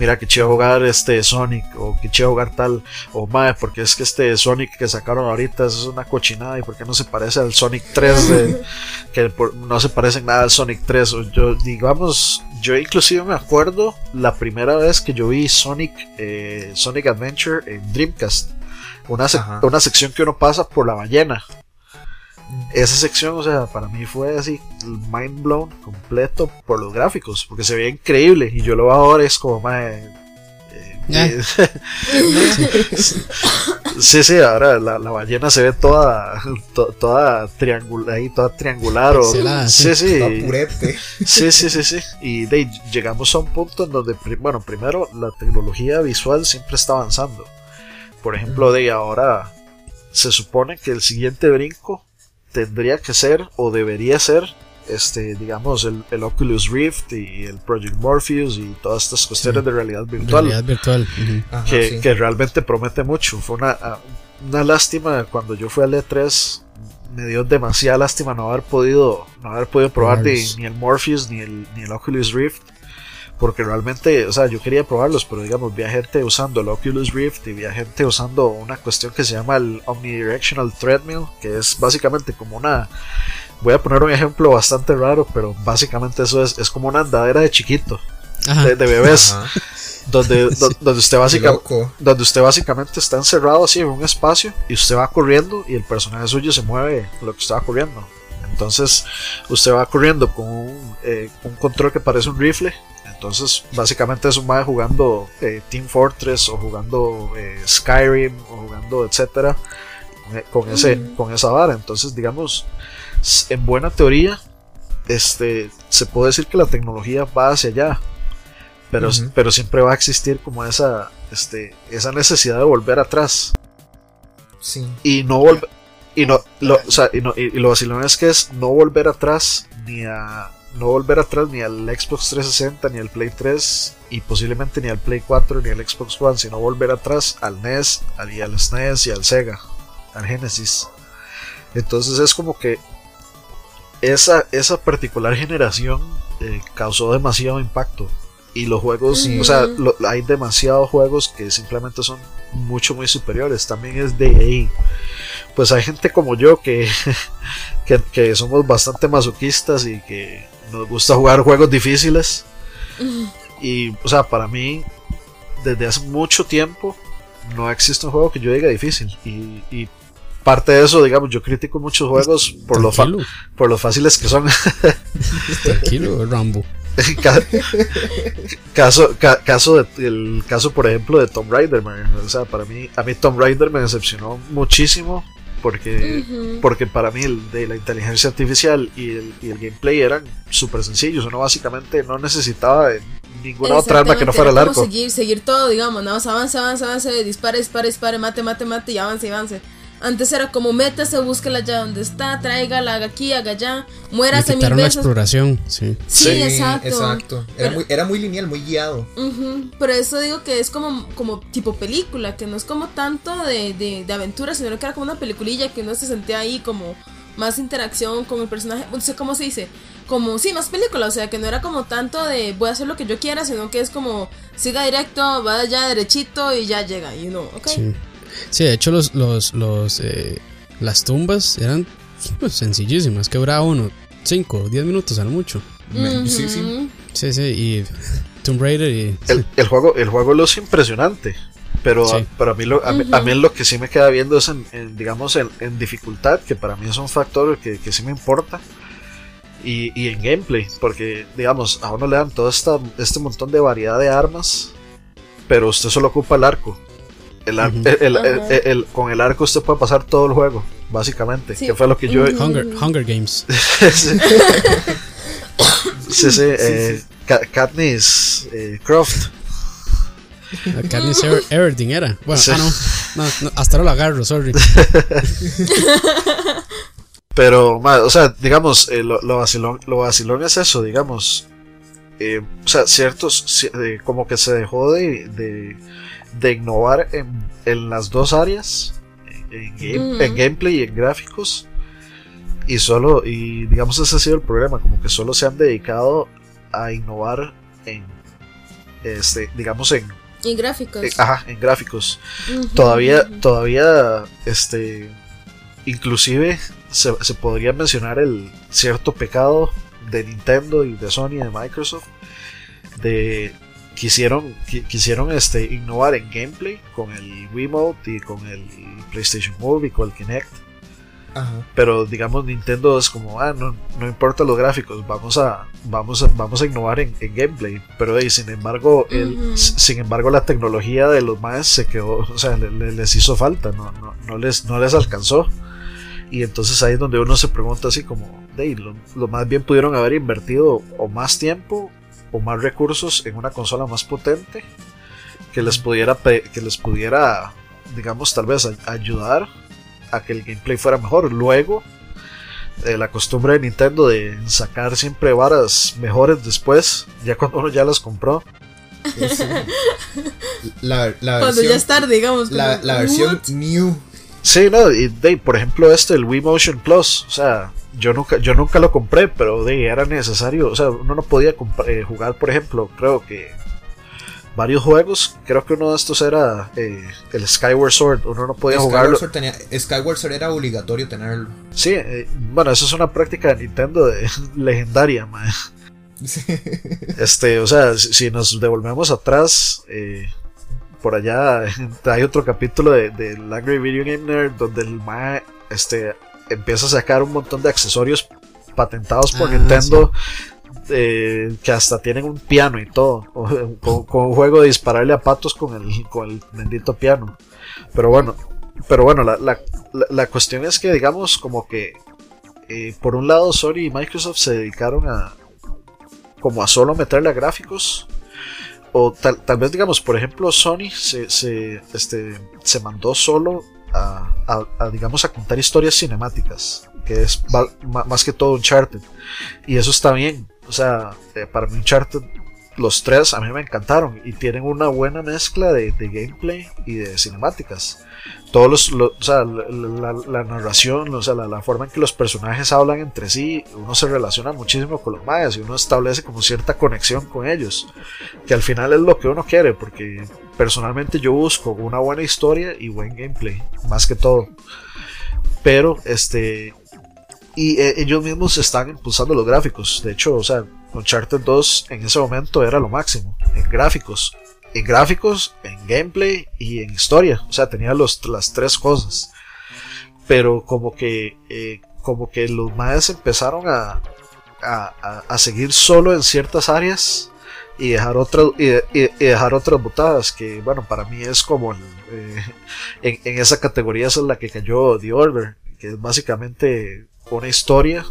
D: mira que chido jugar este Sonic, o que chido jugar tal, o madre, porque es que este Sonic que sacaron ahorita es una cochinada, y porque no se parece al Sonic 3, de, que no se parece nada al Sonic 3, o yo, digamos, yo inclusive me acuerdo la primera vez que yo vi Sonic, eh, Sonic Adventure en Dreamcast una, una sección que uno pasa por la ballena. Esa sección, o sea, para mí fue así, mind blown completo por los gráficos, porque se veía increíble. Y yo lo veo ahora es como, más eh, sí, sí, ahora la, ballena se ve toda, toda triangular, ahí, toda triangular o, sí, sí, sí, sí, sí, sí, y de, llegamos a un punto en donde, bueno, primero la tecnología visual siempre está avanzando. Por ejemplo, de ahora se supone que el siguiente brinco tendría que ser o debería ser este digamos el, Oculus Rift y el Project Morpheus y todas estas cuestiones de realidad virtual,
A: realidad virtual.
D: que, realmente promete mucho. Fue una, una lástima cuando yo fui al E3 me dio demasiada lástima no haber podido no haber podido probar ni el Morpheus ni el, ni el Oculus Rift porque realmente, o sea, yo quería probarlos, pero digamos, vi a gente usando el Oculus Rift y vi a gente usando una cuestión que se llama el Omnidirectional Treadmill, que es básicamente como una. Voy a poner un ejemplo bastante raro, pero básicamente eso es, es como una andadera de chiquito, de, bebés. Donde, donde, usted básicamente, donde usted básicamente está encerrado así en un espacio y usted va corriendo y el personaje suyo se mueve lo que está corriendo. Entonces usted va corriendo con un, eh, un control que parece un rifle Entonces, básicamente es un mae jugando eh, Team Fortress o jugando eh, Skyrim o jugando etcétera con, ese, con esa vara. Entonces, digamos, en buena teoría, este, se puede decir que la tecnología va hacia allá, pero, pero siempre va a existir como esa, este, esa necesidad de volver atrás.
C: Sí.
D: Y no volver. Y no, lo, o sea, y, no, y, lo vacilón es que es no volver atrás ni a. No volver atrás ni al Xbox 360, ni al Play 3, y posiblemente ni al Play 4, ni al Xbox One, sino volver atrás al NES, al, y al SNES y al Sega, al Genesis. Entonces es como que esa, esa particular generación eh, causó demasiado impacto. Y los juegos, o sea, hay demasiados juegos que simplemente son mucho, muy superiores. También es de ahí. Pues hay gente como yo que, que, somos bastante masoquistas y que nos gusta jugar juegos difíciles. Y, o sea, para mí, desde hace mucho tiempo, no existe un juego que yo diga difícil. Y, y parte de eso, digamos, yo critico muchos juegos por lo, por lo fáciles que son.
A: Tranquilo, Rambo.
D: caso, caso de, el caso por ejemplo de Tomb Raider, o sea, para mí, a mí Tomb Raider me decepcionó muchísimo porque, porque para mí el de la inteligencia artificial y el, y el gameplay eran súper sencillos, uno básicamente no necesitaba ninguna otra arma que no fuera el arco.
B: Seguir, seguir todo, digamos, nada más avance, avance, avance, dispare, dispare, dispare, mate, mate, mate y avance, avance. Antes era como métase, búsquela allá donde está, tráigala, haga aquí, haga allá, muérase mil veces. la
A: exploración, sí.
B: Sí, exacto.
C: exacto. Era, muy, era muy lineal, muy guiado.
B: Pero eso digo que es como, como tipo película, que no es como tanto de, de, de aventura, sino que era como una peliculilla que uno se sentía ahí como más interacción con el personaje, no sé cómo se dice, como, sí, más película, o sea, que no era como tanto de voy a hacer lo que yo quiera, sino que es como siga directo, va allá derechito y ya llega, y uno, ok.
A: Sí. Sí, de hecho los, los, los eh, las tumbas eran pues, sencillísimas, que duraba uno 5 o 10 minutos a lo mucho.
C: Sí, sí.
A: Sí, sí, y Tomb Raider y...
D: El, el juego, el juego lo es impresionante. Pero, pero a, mí lo, a, mí, lo que sí me queda viendo es en, digamos, en, dificultad, que para mí es un factor que, que sí me importa. Y, y, en gameplay, porque, digamos, a uno le dan todo esta, este montón de variedad de armas, pero usted solo ocupa el arco. El, el, con el arco usted puede pasar todo el juego, básicamente. Que fue lo que yo.
A: Hunger, Hunger Games.
D: sí, sí. eh, Katniss eh, Croft.
A: Ah, Katniss Everdeen era. Bueno, ah, no, no, hasta ahora lo agarro, sorry.
D: Pero, o sea, digamos, eh, lo, lo, vacilón, lo vacilón es eso, digamos. Eh, o sea, ciertos, eh, como que se dejó de, de de innovar en, en las dos áreas, en, en, gameplay y en gráficos. Y solo, y digamos ese ha sido el problema, como que solo se han dedicado a innovar en, este, digamos en...
B: En gráficos.
D: ajá, en gráficos. todavía, todavía, este, inclusive se, se podría mencionar el cierto pecado de Nintendo y de Sony y de Microsoft de quisieron, quisieron este, innovar en gameplay con el Wiimote y con el PlayStation Move y con el Kinect. Pero digamos Nintendo es como, ah, no, no importa los gráficos, vamos a, vamos a, vamos a innovar en, gameplay. Pero sin embargo, el, sin embargo la tecnología de los más se quedó, o sea, les hizo falta, no, no, no, les, no les alcanzó. Y entonces ahí es donde uno se pregunta así como, de lo, lo, más bien pudieron haber invertido o más tiempo o más recursos en una consola más potente que les pudiera que les pudiera digamos tal vez ayudar a que el gameplay fuera mejor. Luego eh, la costumbre de Nintendo de sacar siempre varas mejores después ya cuando uno ya las compró.
C: La, la
B: cuando ya es tarde digamos
C: la, la versión new
D: sí no y de, por ejemplo este el Wii Motion Plus o sea yo nunca, yo nunca lo compré, pero de, era necesario. O sea, uno no podía eh, jugar, por ejemplo, creo que varios juegos. Creo que uno de estos era eh, el Skyward Sword. Uno no podía jugarlo.
C: Skyward Sword era obligatorio tenerlo.
D: Sí, eh, bueno, eso es una práctica de Nintendo de, legendaria, Este, o sea, si, nos devolvemos atrás, por allá hay otro capítulo de, de Angry Video Game Nerd donde el ma, este, empieza a sacar un montón de accesorios patentados por ah, Nintendo. eh, que hasta tienen un piano y todo, con, un juego de dispararle a patos con el, con el bendito piano. Pero bueno, pero bueno, la, la, la cuestión es que digamos como que eh, por un lado Sony y Microsoft se dedicaron a como a solo meterle a gráficos o tal, tal vez digamos por ejemplo Sony se, se, este, se mandó solo a, digamos a contar historias cinemáticas que es más que todo Uncharted y eso está bien o sea eh, para mí Uncharted los tres a mí me encantaron y tienen una buena mezcla de, gameplay y de cinemáticas. Todos los, o sea, la, narración, o sea, la, forma en que los personajes hablan entre sí, uno se relaciona muchísimo con los mayas y uno establece como cierta conexión con ellos, que al final es lo que uno quiere, porque personalmente yo busco una buena historia y buen gameplay, más que todo. Pero, este, y eh, ellos mismos están impulsando los gráficos, de hecho, o sea, Uncharted 2 en ese momento era lo máximo, en gráficos, en gráficos, en gameplay y en historia, o sea, tenía los, las tres cosas. Pero como que, eh, como que los maes empezaron a, a, a, seguir solo en ciertas áreas y dejar otras y, dejar otras botadas que bueno para mí es como eh, en, en, esa categoría esa es la que cayó The Order que es básicamente una historia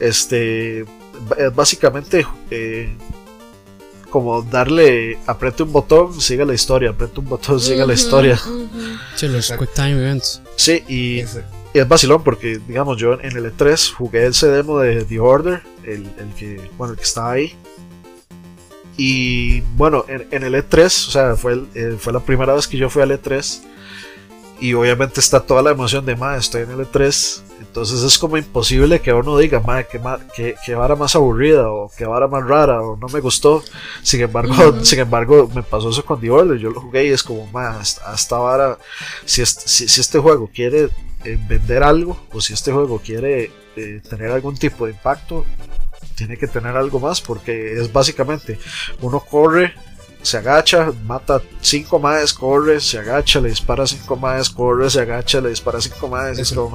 D: este es básicamente eh, como darle, apriete un botón, sigue la historia, apriete un botón, sigue la historia.
A: Sí, los Quick Time Events.
D: Sí, y, es vacilón porque, digamos, yo en el E3 jugué ese demo de The Order, el, que, bueno, el que estaba ahí. Y bueno, en, el E3, o sea, fue, eh, fue la primera vez que yo fui al E3. Y obviamente está toda la emoción de, más estoy en el E3 entonces es como imposible que uno diga, madre, que, que, que, vara más aburrida o que vara más rara o no me gustó. Sin embargo, sin embargo me pasó eso con The Order. Yo lo jugué y es como, madre, hasta, vara, si este, si, este juego quiere eh, vender algo o si este juego quiere eh, tener algún tipo de impacto, tiene que tener algo más porque es básicamente uno corre se agacha, mata cinco más, corre, se agacha, le dispara cinco más, corre, se agacha, le dispara cinco más, eso,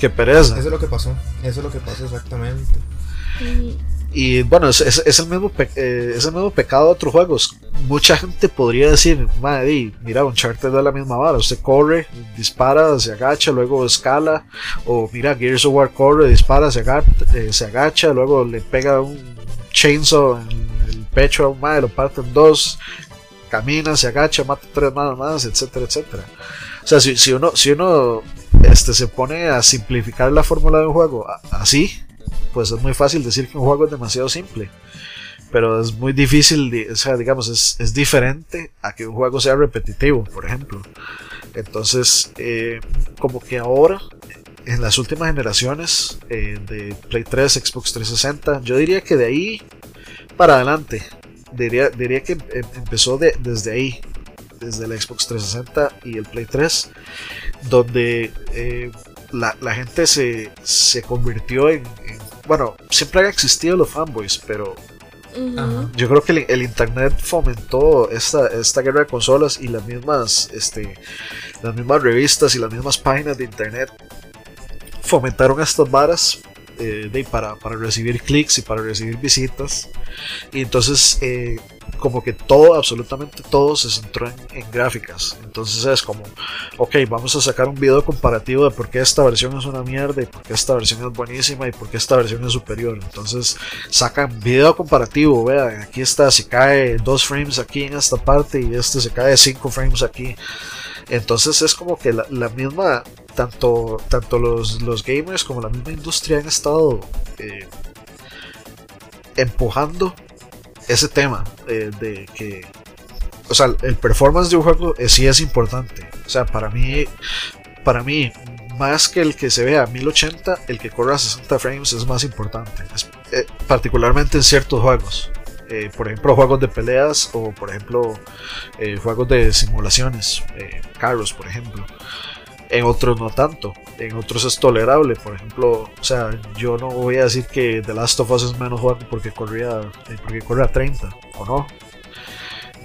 D: qué pereza.
C: Eso es lo que pasó, eso es lo que pasó exactamente.
D: Y bueno, es, es, el mismo eh, es el mismo pecado de otros juegos. Mucha gente podría decir, madre, mira, Uncharted da la misma vara. Usted corre, dispara, se agacha, luego escala. O mira, Gears of War corre, dispara, se eh, se agacha luego le pega un chainsaw en pecho a un madre, lo parte en dos, camina, se agacha, mata tres manos más, etcétera, etcétera. O sea, si, si uno, si uno este, se pone a simplificar la fórmula de un juego así, pues es muy fácil decir que un juego es demasiado simple. Pero es muy difícil, o sea, digamos, es, es diferente a que un juego sea repetitivo, por ejemplo. Entonces, eh, como que ahora, en las últimas generaciones eh, de Play 3, Xbox 360, yo diría que de ahí para adelante. Diría, diría que em, empezó de, desde ahí, desde la Xbox 360 y el Play 3, donde eh, la, gente se, se convirtió en, Bueno, siempre han existido los fanboys, pero yo creo que el, el, internet fomentó esta, esta guerra de consolas y las mismas, este, las mismas revistas y las mismas páginas de internet fomentaron estas varas eh, para, para, recibir clics y para recibir visitas. Y entonces, eh, como que todo, absolutamente todo se centró en, gráficas. Entonces es como, ok, vamos a sacar un video comparativo de por qué esta versión es una mierda y por qué esta versión es buenísima y por qué esta versión es superior. Entonces sacan video comparativo, vean, aquí está, se cae dos frames aquí en esta parte y este se cae cinco frames aquí. Entonces es como que la, misma, tanto, tanto los, los, gamers como la misma industria han estado eh, empujando ese tema eh, de que, o sea, el performance de un juego eh, sí es importante. O sea, para mí, para mí, más que el que se vea a 1080, el que corra a 60 frames es más importante, particularmente en ciertos juegos. Eh, por ejemplo, juegos de peleas o, por ejemplo, eh, juegos de simulaciones, eh, carros, por ejemplo. En otros no tanto, en otros es tolerable, por ejemplo, o sea, yo no voy a decir que The Last of Us es menos juego porque corría, porque corre a 30, o no.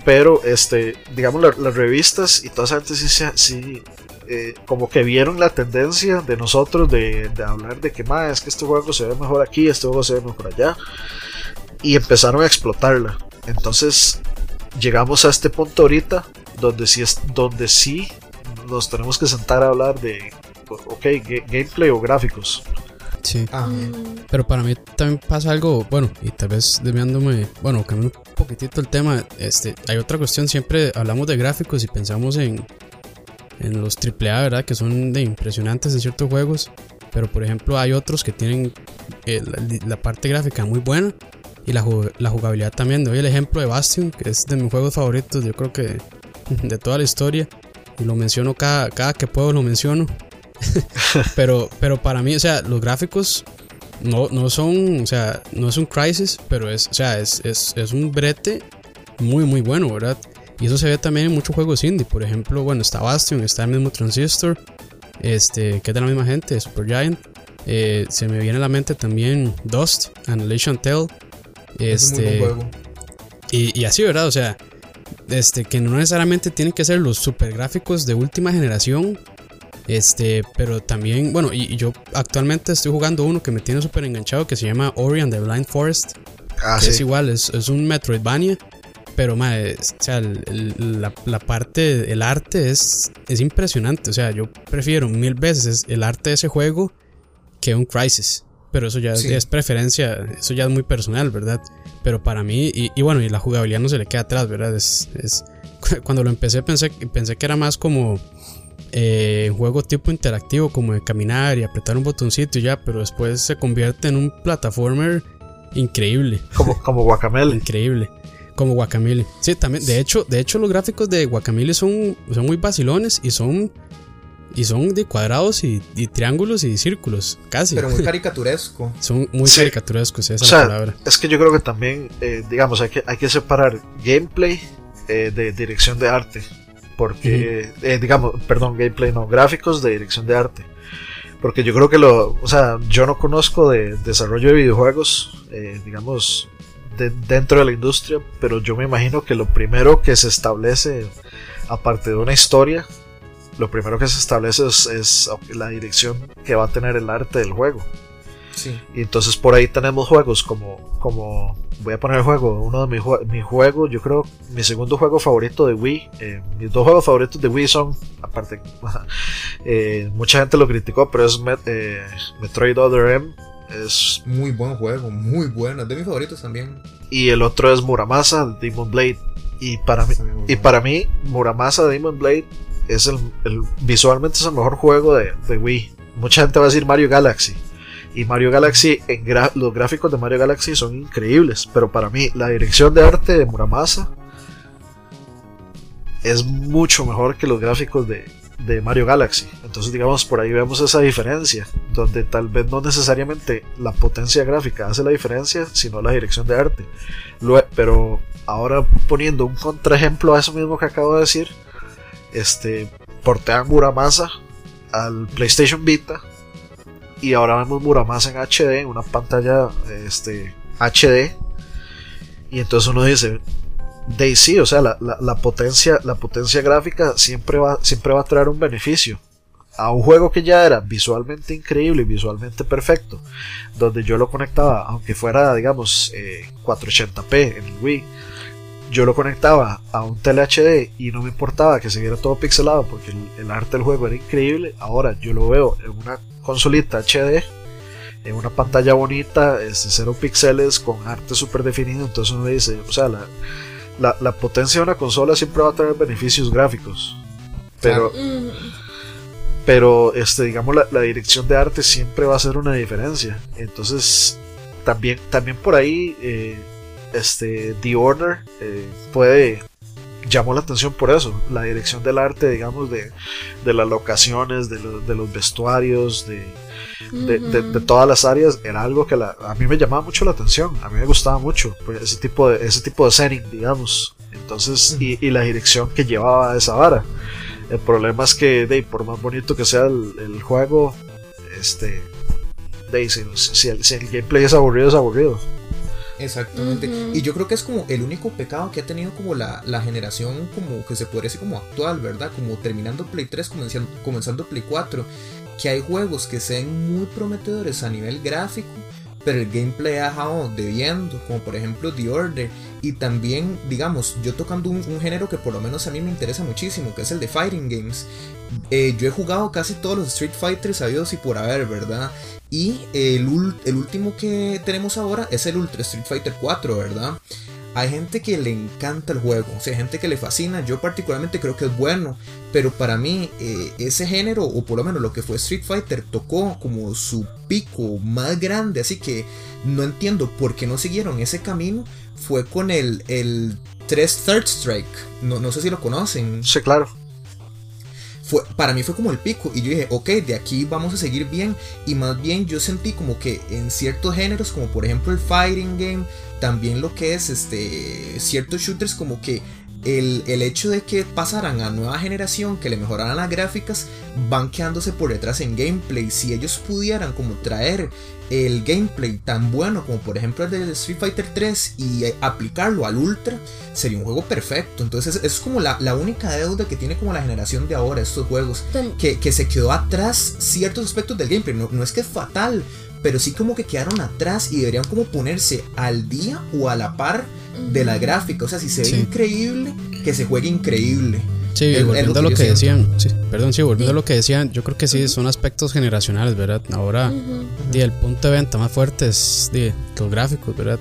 D: Pero, este, digamos, las revistas y toda esa gente sí, sí eh, como que vieron la tendencia de nosotros de, hablar de que más es que este juego se ve mejor aquí, este juego se ve mejor allá, y empezaron a explotarla. Entonces llegamos a este punto ahorita donde sí, es, donde sí nos tenemos que sentar a hablar de, ok, gameplay o gráficos.
A: Sí. Ah. Pero para mí también pasa algo, bueno, y tal vez desviándome, bueno, cambiando un poquitito el tema, este, hay otra cuestión, siempre hablamos de gráficos y pensamos en, en los AAA, ¿verdad? Que son de impresionantes en ciertos juegos, pero por ejemplo hay otros que tienen eh, la, parte gráfica muy buena y la, la jugabilidad también. Doy el ejemplo de Bastion, que es de mis juegos favoritos, yo creo que de toda la historia, y lo menciono cada, cada que puedo, lo menciono. pero, pero para mí, o sea, los gráficos no, no son, o sea, no es un crisis, pero es, o sea, es, es, es un brete muy, muy bueno, ¿verdad? Y eso se ve también en muchos juegos indie. Por ejemplo, bueno, está Bastion, está el mismo Transistor, este, que es de la misma gente, Supergiant. Eh, se me viene a la mente también Dust, Annihilation Tale. Este, juego. Y, y, así, ¿verdad? O sea, este, que no necesariamente tienen que ser los super gráficos de última generación, este, pero también, bueno, y, yo actualmente estoy jugando uno que me tiene súper enganchado que se llama Ori and the Blind Forest. Ah, que es igual, es, es, un Metroidvania. Pero, madre, o sea, la, la, parte, el arte es, es impresionante. O sea, yo prefiero mil veces el arte de ese juego que un Crisis. Pero eso ya es preferencia, eso ya es muy personal, ¿verdad? Pero para mí, y, y, bueno, y la jugabilidad no se le queda atrás, ¿verdad? Es, es, cuando lo empecé pensé, pensé que era más como eh, juego tipo interactivo como de caminar y apretar un botoncito y ya, pero después se convierte en un plataformer increíble.
D: Como, como Guacamele.
A: increíble. Como Guacamele. Sí, también. De hecho, de hecho los gráficos de Guacamele son, son muy vacilones y son y son de cuadrados y, triángulos y círculos, casi.
C: Pero muy caricaturesco.
A: son muy caricaturescos, esa es la palabra.
D: Es que yo creo que también, eh, digamos, hay que, hay que separar gameplay eh, de dirección de arte porque, eh, digamos, perdón, gameplay no, gráficos de dirección de arte. Porque yo creo que lo, o sea, yo no conozco de desarrollo de videojuegos, eh, digamos, dentro de la industria, pero yo me imagino que lo primero que se establece, aparte de una historia, lo primero que se establece es la dirección que va a tener el arte del juego. Y entonces por ahí tenemos juegos como, como voy a poner el juego, uno de mis, mi juegos, yo creo, mi segundo juego favorito de Wii. Eh, mis dos juegos favoritos de Wii son, aparte, eh, mucha gente lo criticó, pero es eh, Metroid Other M. Es
C: muy buen juego, muy bueno, de mis favoritos también.
D: Y el otro es Muramasa, Demon Blade. Y para mí, y para mí Muramasa Demon Blade es el, visualmente es el mejor juego de, de Wii. Mucha gente va a decir Mario Galaxy y Mario Galaxy, en los gráficos de Mario Galaxy son increíbles, pero para mí la dirección de arte de Muramasa es mucho mejor que los gráficos de, Mario Galaxy. Entonces, digamos, por ahí vemos esa diferencia, donde tal vez no necesariamente la potencia gráfica hace la diferencia, sino la dirección de arte. pero ahora poniendo un contraejemplo a eso mismo que acabo de decir, este, portean Muramasa al PlayStation Vita y ahora vemos Muramasa en HD, en una pantalla este, HD. Y entonces uno dice, Daisy, o sea, la, potencia, la potencia gráfica siempre va, siempre va a traer un beneficio. A un juego que ya era visualmente increíble y visualmente perfecto, donde yo lo conectaba, aunque fuera, digamos, 480p eh, en el Wii, yo lo conectaba a un tele HD y no me importaba que se viera todo pixelado porque el, arte del juego era increíble. Ahora yo lo veo en una consolita HD, en una pantalla bonita, este, cero píxeles, con arte súper definido. Entonces uno dice, o sea, la, la, potencia de una consola siempre va a tener beneficios gráficos. Pero, pero este, digamos, la, dirección de arte siempre va a ser una diferencia. Entonces, también, también por ahí. Eh, este, The Order eh, puede llamó la atención por eso, la dirección del arte, digamos, de, de las locaciones, de, de los vestuarios, de, de, todas las áreas, era algo que a mí me llamaba mucho la atención, a mí me gustaba mucho pues, ese, tipo de, ese tipo de setting, digamos, entonces, y, y, la dirección que llevaba esa vara. El problema es que, de, por más bonito que sea el, el juego, este, de, si, si, el, si el gameplay es aburrido, es aburrido.
C: Exactamente. Y yo creo que es como el único pecado que ha tenido como la, la generación como que se podría decir como actual, ¿verdad? Como terminando Play 3, comenzando, comenzando Play 4. Que hay juegos que sean muy prometedores a nivel gráfico, pero el gameplay ha dejado debiendo, como por ejemplo The Order. Y también, digamos, yo tocando un, género que por lo menos a mí me interesa muchísimo, que es el de Fighting Games. Eh, yo he jugado casi todos los Street Fighters sabidos y por haber, ¿verdad? Y el, el último que tenemos ahora es el Ultra Street Fighter 4, ¿verdad? Hay gente que le encanta el juego, o sea, hay gente que le fascina, yo particularmente creo que es bueno, pero para mí eh, ese género, o por lo menos lo que fue Street Fighter, tocó como su pico más grande, así que no entiendo por qué no siguieron ese camino, fue con el, el 3 Third Strike, no, no sé si lo conocen.
D: Sí, claro.
C: Fue, para mí fue como el pico y yo dije, ok, de aquí vamos a seguir bien. Y más bien yo sentí como que en ciertos géneros, como por ejemplo el fighting game, también lo que es este ciertos shooters como que el, hecho de que pasaran a nueva generación, que le mejoraran las gráficas, van quedándose por detrás en gameplay. Si ellos pudieran como traer el gameplay tan bueno como por ejemplo el de Street Fighter 3 y aplicarlo al Ultra, sería un juego perfecto. Entonces es, como la, única deuda que tiene como la generación de ahora estos juegos, que, que, se quedó atrás ciertos aspectos del gameplay. No, no es que es fatal, pero sí como que quedaron atrás y deberían como ponerse al día o a la par de la gráfica. O sea, si se ve increíble, que se juegue increíble.
A: Sí, volviendo a lo que, decían, perdón, sí, volviendo a lo que decían, yo creo que sí, son aspectos generacionales, ¿verdad? Ahora, el punto de venta más fuerte es los gráficos, ¿verdad?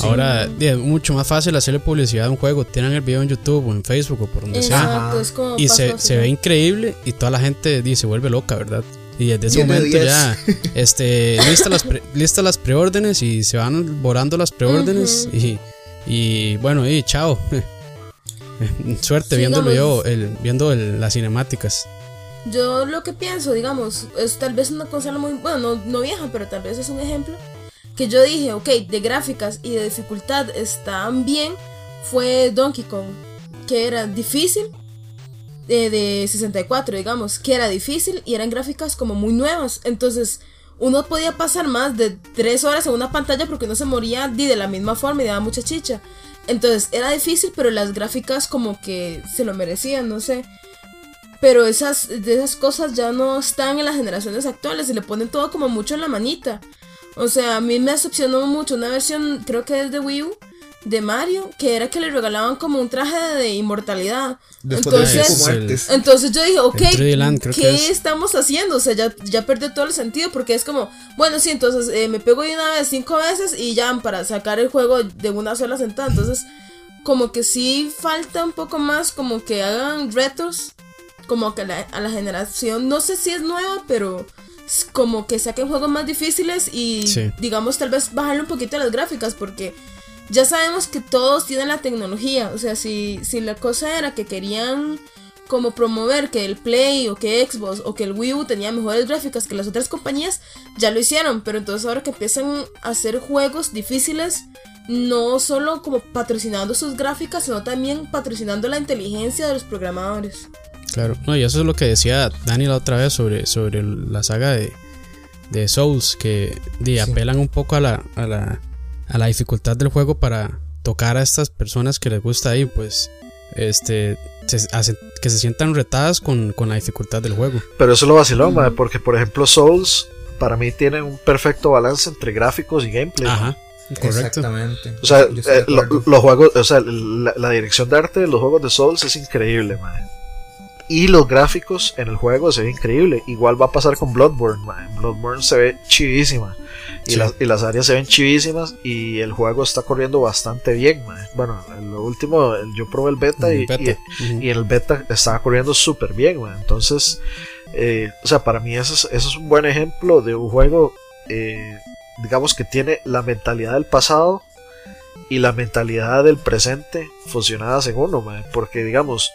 A: Ahora es mucho más fácil hacerle publicidad a un juego. Tienen el video en YouTube o en Facebook o por donde sea. y se, se, ve increíble y toda la gente dice, se vuelve loca, ¿verdad? Y desde ese momento ya, este, lista las, lista las preórdenes y se van borrando las preórdenes y, y, bueno, y chao. Suerte viéndolo yo, el, viendo las cinemáticas.
B: Yo lo que pienso, digamos, es tal vez una consola muy, bueno, no, no vieja, pero tal vez es un ejemplo, que yo dije, ok, de gráficas y de dificultad están bien, fue Donkey Kong, que era difícil, de, 64, digamos, que era difícil y eran gráficas como muy nuevas. Entonces, uno podía pasar más de 3 horas en una pantalla porque no se moría de la misma forma y daba mucha chicha. Entonces, era difícil, pero las gráficas como que se lo merecían, no sé. Pero esas, de esas cosas ya no están en las generaciones actuales y le ponen todo como mucho en la manita. O sea, a mí me decepcionó mucho una versión, creo que es de Wii U, de Mario, que era que le regalaban como un traje de inmortalidad. entonces, entonces yo dije, ok, ¿qué estamos haciendo? O sea, ya, ya perdió todo el sentido porque es como, bueno, sí, entonces eh, me pego de una vez cinco veces y ya para sacar el juego de una sola sentada. Entonces, como que sí falta un poco más, como que hagan retos, como que a la generación, no sé si es nueva, pero como que saquen juegos más difíciles y digamos tal vez bajarle un poquito las gráficas porque ya sabemos que todos tienen la tecnología. O sea, si, si la cosa era que querían como promover que el Play o que Xbox o que el Wii U tenía mejores gráficas que las otras compañías, ya lo hicieron. Pero entonces ahora que empiezan a hacer juegos difíciles, no solo como patrocinando sus gráficas, sino también patrocinando la inteligencia de los programadores.
A: Claro, no, y eso es lo que decía Dani la otra vez sobre, sobre la saga de, de Souls, que apelan un poco a la, a la a la dificultad del juego para tocar a estas personas que les gusta ahí, pues este que se sientan retadas con, la dificultad del juego.
D: Pero eso lo vaciló, porque por ejemplo Souls para mí tiene un perfecto balance entre gráficos y gameplay.
A: Ajá. Correcto.
C: Exactamente.
D: O sea, eh, los juegos, o sea, la, dirección de arte de los juegos de Souls es increíble, man. Y los gráficos en el juego se ve increíble. Igual va a pasar con Bloodborne, man. Bloodborne se ve chidísima. Y, las, áreas se ven chivísimas y el juego está corriendo bastante bien. Bueno, en lo último yo probé el beta, y, y, el beta estaba corriendo súper bien. Entonces, eh, o sea, para mí eso es, un buen ejemplo de un juego, eh, digamos que tiene la mentalidad del pasado y la mentalidad del presente fusionadas en uno. Porque, digamos,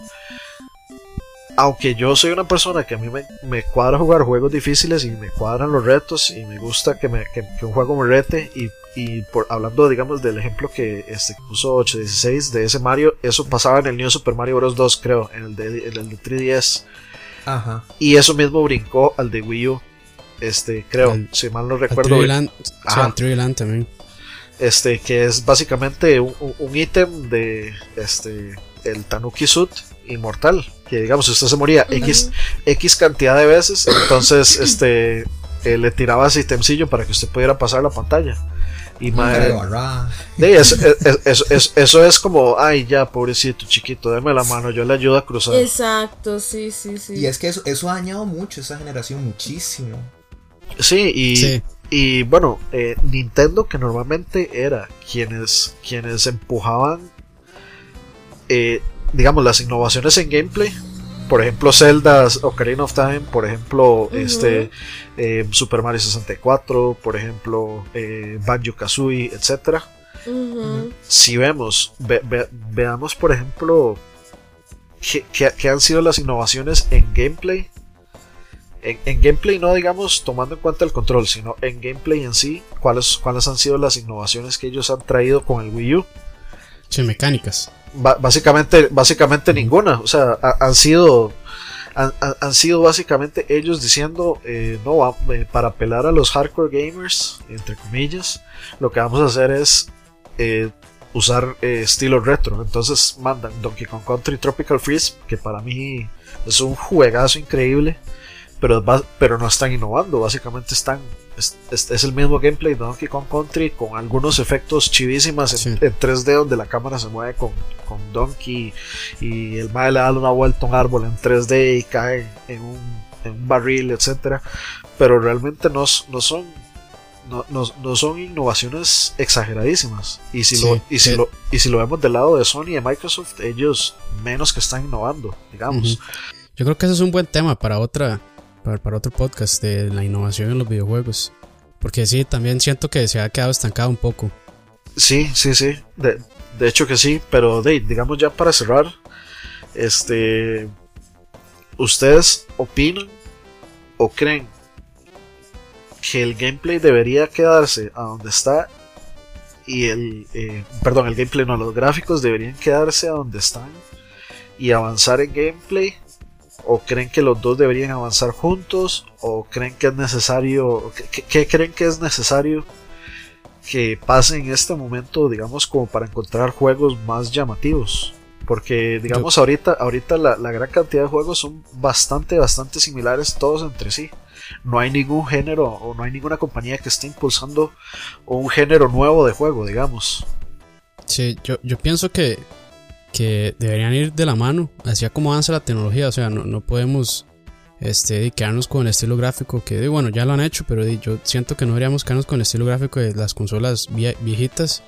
D: aunque yo soy una persona que a mí me, cuadra jugar juegos difíciles y me cuadran los retos y me gusta que, me, que, un juego me rete y, y, por hablando digamos del ejemplo que este puso 816 de ese Mario, eso pasaba en el New Super Mario Bros. 2 creo, en el de, el de 3DS.
C: Ajá.
D: Y eso mismo brincó al de Wii U. Este, creo, si mal no recuerdo.
A: Land, también.
D: este que es básicamente un ítem de este el Tanuki Suit inmortal, que digamos si usted se moría X, X cantidad de veces, entonces este eh, le tiraba ese itemcillo para que usted pudiera pasar la pantalla. Y eso, es como, ay, ya, pobrecito chiquito, déme la mano, yo le ayudo a cruzar.
B: Exacto, sí, sí, sí.
C: Y es que eso, eso ha dañado mucho esa generación, muchísimo.
D: Sí, y, y bueno, eh, Nintendo, que normalmente era quienes, quienes empujaban, eh, digamos, las innovaciones en gameplay, por ejemplo Zelda Ocarina of Time, por ejemplo este eh, Super Mario 64, por ejemplo eh, Banjo Kazooie, etc. Si vemos, veamos por ejemplo qué, han sido las innovaciones en gameplay. En, gameplay no digamos tomando en cuenta el control, sino en gameplay en sí, cuáles, cuáles han sido las innovaciones que ellos han traído con el Wii U.
A: Sí, mecánicas
D: básicamente, básicamente ninguna. O sea, han sido. Han, sido básicamente ellos diciendo eh, no eh, para apelar a los hardcore gamers entre comillas lo que vamos a hacer es eh, usar estilo retro entonces mandan Donkey Kong Country Tropical Freeze que para mí es un juegazo increíble pero, pero no están innovando básicamente están es, el mismo gameplay de Donkey Kong Country con algunos efectos chivísimas en, 3D donde la cámara se mueve con, con Donkey y el mae le da una vuelta a un árbol en 3D y cae en un, en un barril, etcétera. Pero realmente no, no son no, no, son innovaciones exageradísimas. Y si, lo, y, si lo, y si lo vemos del lado de Sony y de Microsoft, ellos menos que están innovando, digamos.
A: Yo creo que ese es un buen tema para otra, para, otro podcast de la innovación en los videojuegos. Porque sí, también siento que se ha quedado estancado un poco.
D: Sí, sí, sí. De, hecho que sí. Pero digamos ya para cerrar. Este. ¿Ustedes opinan o creen que el gameplay debería quedarse a donde está? Y el. Eh, perdón, el gameplay no, los gráficos deberían quedarse a donde están. Y avanzar en gameplay ¿O creen que los dos deberían avanzar juntos? ¿O creen que es necesario, qué, creen que es necesario que pase en este momento, digamos, como para encontrar juegos más llamativos? Porque, digamos, ahorita, ahorita la, gran cantidad de juegos son bastante, bastante similares todos entre sí. No hay ningún género o no hay ninguna compañía que esté impulsando un género nuevo de juego, digamos.
A: Sí, yo, yo pienso que que deberían ir de la mano, así como avanza la tecnología, o sea, no, no podemos este, quedarnos con el estilo gráfico que, bueno, ya lo han hecho, pero yo siento que no deberíamos quedarnos con el estilo gráfico de las consolas viejitas.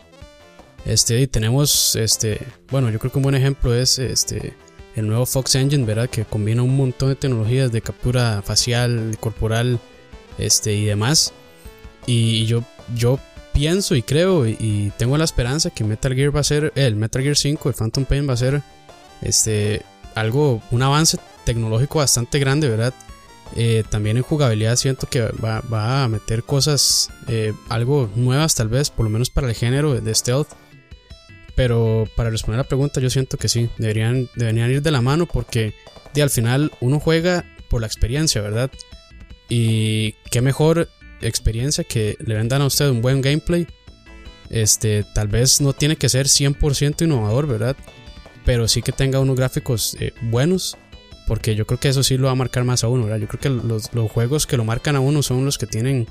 A: Este, y tenemos, este, bueno, yo creo que un buen ejemplo es este, el nuevo Fox Engine, ¿verdad? Que combina un montón de tecnologías de captura facial, corporal, este, y demás. Y yo, yo pienso y creo y, tengo la esperanza que Metal Gear va a ser, el Metal Gear 5, el Phantom Pain va a ser este, algo, un avance tecnológico bastante grande, ¿verdad? Eh, también en jugabilidad siento que va, a meter cosas eh, algo nuevas tal vez, por lo menos para el género de stealth. Pero para responder la pregunta yo siento que sí, deberían, deberían ir de la mano porque de, al final uno juega por la experiencia, ¿verdad? Y qué mejor experiencia que le vendan a usted un buen gameplay. Este, tal vez no tiene que ser 100% innovador, ¿verdad? Pero sí que tenga unos gráficos eh, buenos. Porque yo creo que eso sí lo va a marcar más a uno, ¿verdad? Yo creo que los, los, juegos que lo marcan a uno son los que tienen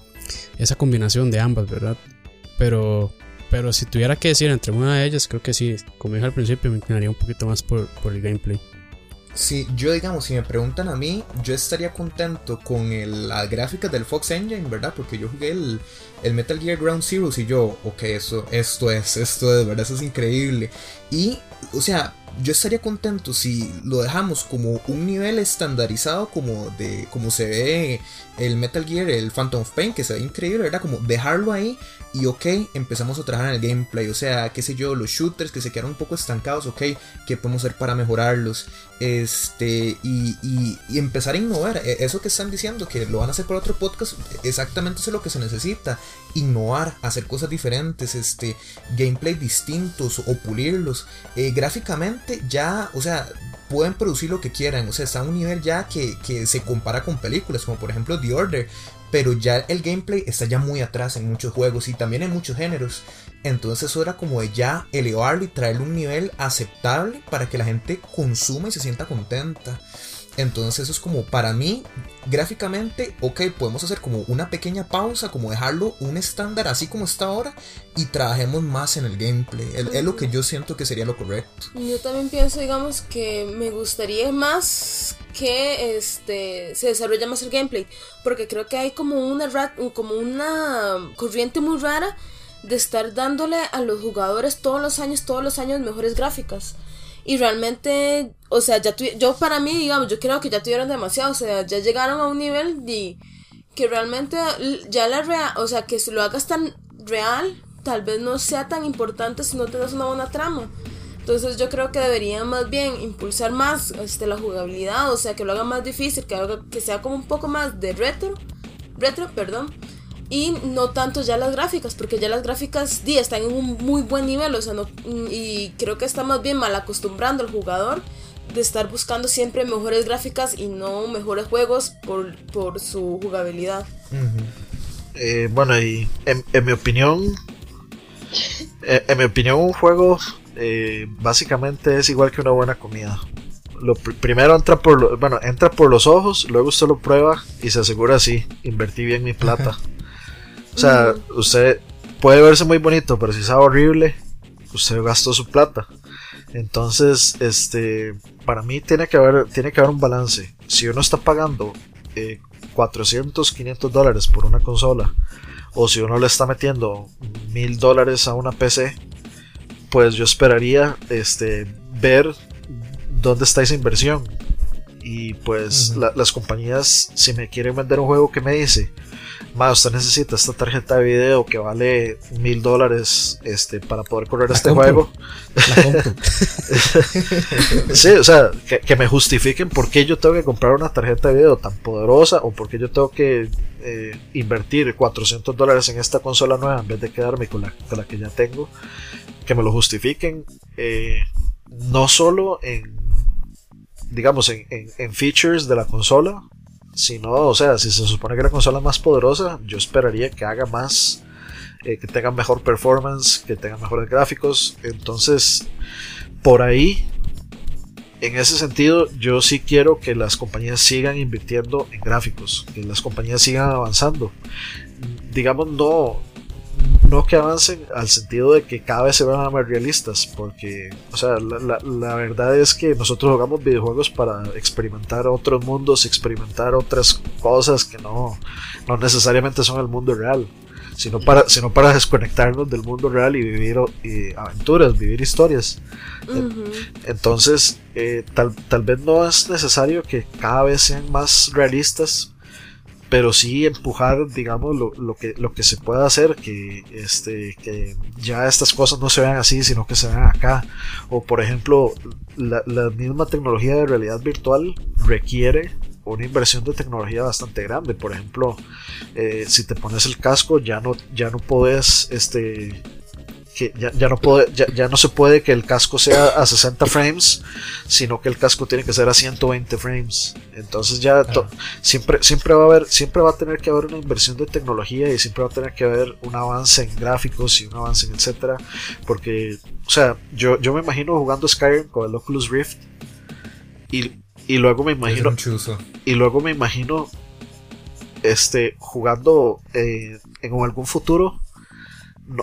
A: esa combinación de ambas, ¿verdad? Pero, pero si tuviera que decir entre una de ellas, creo que sí, como dije al principio, me inclinaría un poquito más por, por el gameplay.
C: Si yo, digamos, si me preguntan a mí, yo estaría contento con las gráficas del Fox Engine, ¿verdad? Porque yo jugué el, el Metal Gear Ground Zero y yo, ok, eso, esto es, esto es, ¿verdad? Eso es increíble. Y, o sea, yo estaría contento si lo dejamos como un nivel estandarizado como de como se ve el Metal Gear, el Phantom of Pain, que se ve increíble, ¿verdad? Como dejarlo ahí y ok, empezamos a trabajar en el gameplay, o sea, qué sé yo, los shooters que se quedaron un poco estancados, ok, ¿qué podemos hacer para mejorarlos? Este, y, y, empezar a innovar, e, eso que están diciendo, que lo van a hacer por otro podcast, exactamente eso es lo que se necesita, innovar, hacer cosas diferentes, este, gameplay distintos o pulirlos, eh, gráficamente ya, o sea, pueden producir lo que quieran, o sea, está a un nivel ya que, que se compara con películas, como por ejemplo The Order, pero ya el gameplay está ya muy atrás en muchos juegos y también en muchos géneros. Entonces eso era como de ya elevarlo y traerle un nivel aceptable para que la gente consuma y se sienta contenta. Entonces eso es como para mí, gráficamente, ok, podemos hacer como una pequeña pausa, como dejarlo un estándar así como está ahora y trabajemos más en el gameplay. Es, lo que yo siento que sería lo correcto.
B: Yo también pienso, digamos, que me gustaría más que este se desarrolle más el gameplay, porque creo que hay como una como una corriente muy rara de estar dándole a los jugadores todos los años, todos los años mejores gráficas. Y realmente, o sea, ya yo para mí, digamos, yo creo que ya tuvieron demasiado, o sea, ya llegaron a un nivel de que realmente ya la real, o sea, que si lo hagas tan real, tal vez no sea tan importante si no tienes una buena trama. Entonces yo creo que deberían más bien impulsar más este, la jugabilidad, o sea, que lo haga más difícil, que, haga, que sea como un poco más de retro, retro, perdón, y no tanto ya las gráficas, porque ya las gráficas di, están en un muy buen nivel, o sea, no, y creo que está más bien mal acostumbrando al jugador de estar buscando siempre mejores gráficas y no mejores juegos por, por su jugabilidad.
D: Eh, bueno, y en, mi opinión, eh, en, mi opinión, un juego eh, básicamente es igual que una buena comida. Lo primero entra por bueno, entra por los ojos, luego usted lo prueba y se asegura así, invertí bien mi plata. O sea, usted puede verse muy bonito, pero si sabe horrible, usted gastó su plata. Entonces, este, para mí tiene que haber, tiene que haber un balance. Si uno está pagando 400, eh, 500 dólares por una consola, o si uno le está metiendo mil dólares a una PC, pues yo esperaría, este, ver dónde está esa inversión. Y pues las compañías, si me quieren vender un juego que me dice, más usted necesita esta tarjeta de video que vale mil dólares este, para poder correr este juego. sí, o sea, que, me justifiquen por qué yo tengo que comprar una tarjeta de video tan poderosa o por qué yo tengo que eh, invertir 400 dólares en esta consola nueva en vez de quedarme con la, la que ya tengo. Que me lo justifiquen eh, no solo en digamos en, en features de la consola si no, o sea, si se supone que la consola es más poderosa, yo esperaría que haga más, eh, que tenga mejor performance, que tenga mejores gráficos. Entonces, por ahí, en ese sentido, yo sí quiero que las compañías sigan invirtiendo en gráficos, que las compañías sigan avanzando. Digamos, no, no que avancen al sentido de que cada vez se vean más realistas, porque, o sea, la, verdad es que nosotros jugamos videojuegos para experimentar otros mundos, experimentar otras cosas que no, no necesariamente son el mundo real, sino para, sino para desconectarnos del mundo real y vivir aventuras, vivir historias. Entonces, eh, tal, tal vez no es necesario que cada vez sean más realistas pero sí empujar, digamos, lo, lo, que, lo que se pueda hacer, que, este, que ya estas cosas no se vean así, sino que se vean acá. O por ejemplo, la, misma tecnología de realidad virtual requiere una inversión de tecnología bastante grande. Por ejemplo, eh, si te pones el casco, ya no, ya no puedes este, que ya, no puede, ya, no se puede que el casco sea a 60 frames, sino que el casco tiene que ser a 120 frames. Entonces ya siempre, siempre va a haber, siempre va a tener que haber una inversión de tecnología y siempre va a tener que haber un avance en gráficos y un avance en etcétera. Porque, o sea, yo, yo me imagino jugando Skyrim con el Oculus Rift y, y luego me imagino. Y luego me imagino este jugando eh, en algún futuro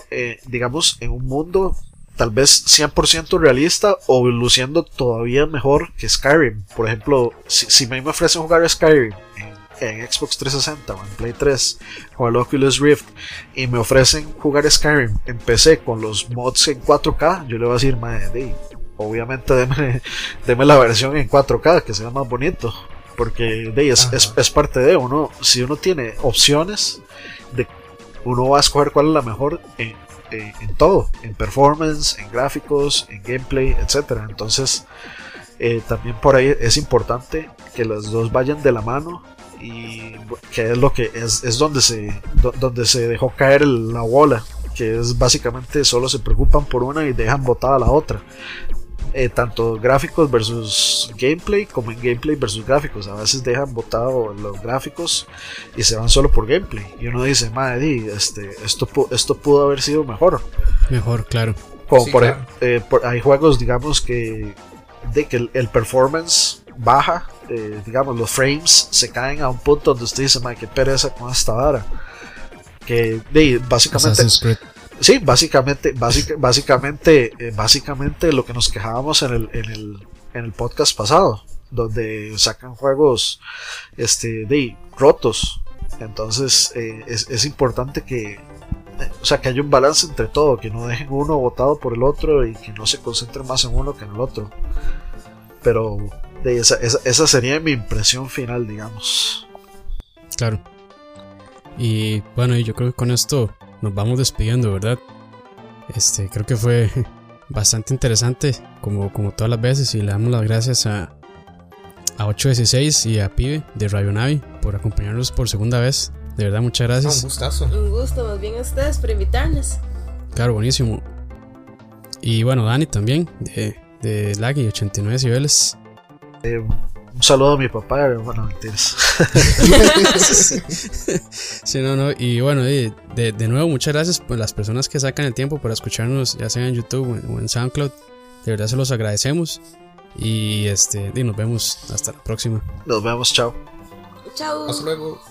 D: eh, digamos, en un mundo tal vez 100% realista o luciendo todavía mejor que Skyrim. Por ejemplo, si, si me ofrecen jugar Skyrim en, Xbox 360 o en Play 3 con el Oculus Rift y me ofrecen jugar Skyrim en PC con los mods en 4K, yo le voy a decir, madre, obviamente deme, la versión en 4K que sea más bonito. Porque de, es, es, es, parte de uno. Si uno tiene opciones uno va a escoger cuál es la mejor en, todo, en performance, en gráficos, en gameplay, etc. Entonces, eh, también por ahí es importante que las dos vayan de la mano y que es lo que es, es donde se donde se dejó caer la bola que es básicamente solo se preocupan por una y dejan botada la otra eh, tanto gráficos versus gameplay como en gameplay versus gráficos. A veces dejan botado los gráficos y se van solo por gameplay. Y uno dice, madre, este, esto, esto pudo haber sido mejor.
A: Mejor, claro.
D: Como eh, por, hay juegos, digamos, que, de que el, performance baja, eh, digamos, los frames se caen a un punto donde usted dice, madre, qué pereza con esta vara. Que de, básicamente Sí, básicamente, básicamente, eh, básicamente lo que nos quejábamos en el, en el, en el podcast pasado, donde sacan juegos este, de rotos. Entonces eh, es, es, importante que, o sea, que haya un balance entre todo, que no dejen uno votado por el otro y que no se concentren más en uno que en el otro. Pero de esa, esa, esa sería mi impresión final, digamos.
A: Claro. Y bueno, yo creo que con esto nos vamos despidiendo, ¿verdad? Este, creo que fue bastante interesante, como, como todas las veces, y le damos las gracias a, a 816 y a Pibe de Rayo Navi por acompañarnos por segunda vez. De verdad, muchas gracias.
C: un gustazo.
B: Un gusto, más bien a ustedes por invitarnos.
A: Claro, buenísimo. Y bueno, Dani también, de, de Laggy, 89 niveles.
D: Eh, un saludo a mi papá, bueno, mentiras.
A: sí, no, no. Y bueno, de, de, nuevo, muchas gracias por las personas que sacan el tiempo para escucharnos, ya sea en YouTube o en SoundCloud. De verdad se los agradecemos. Y este, y nos vemos hasta la próxima.
D: Nos vemos, chao.
B: Chao.
C: Hasta luego.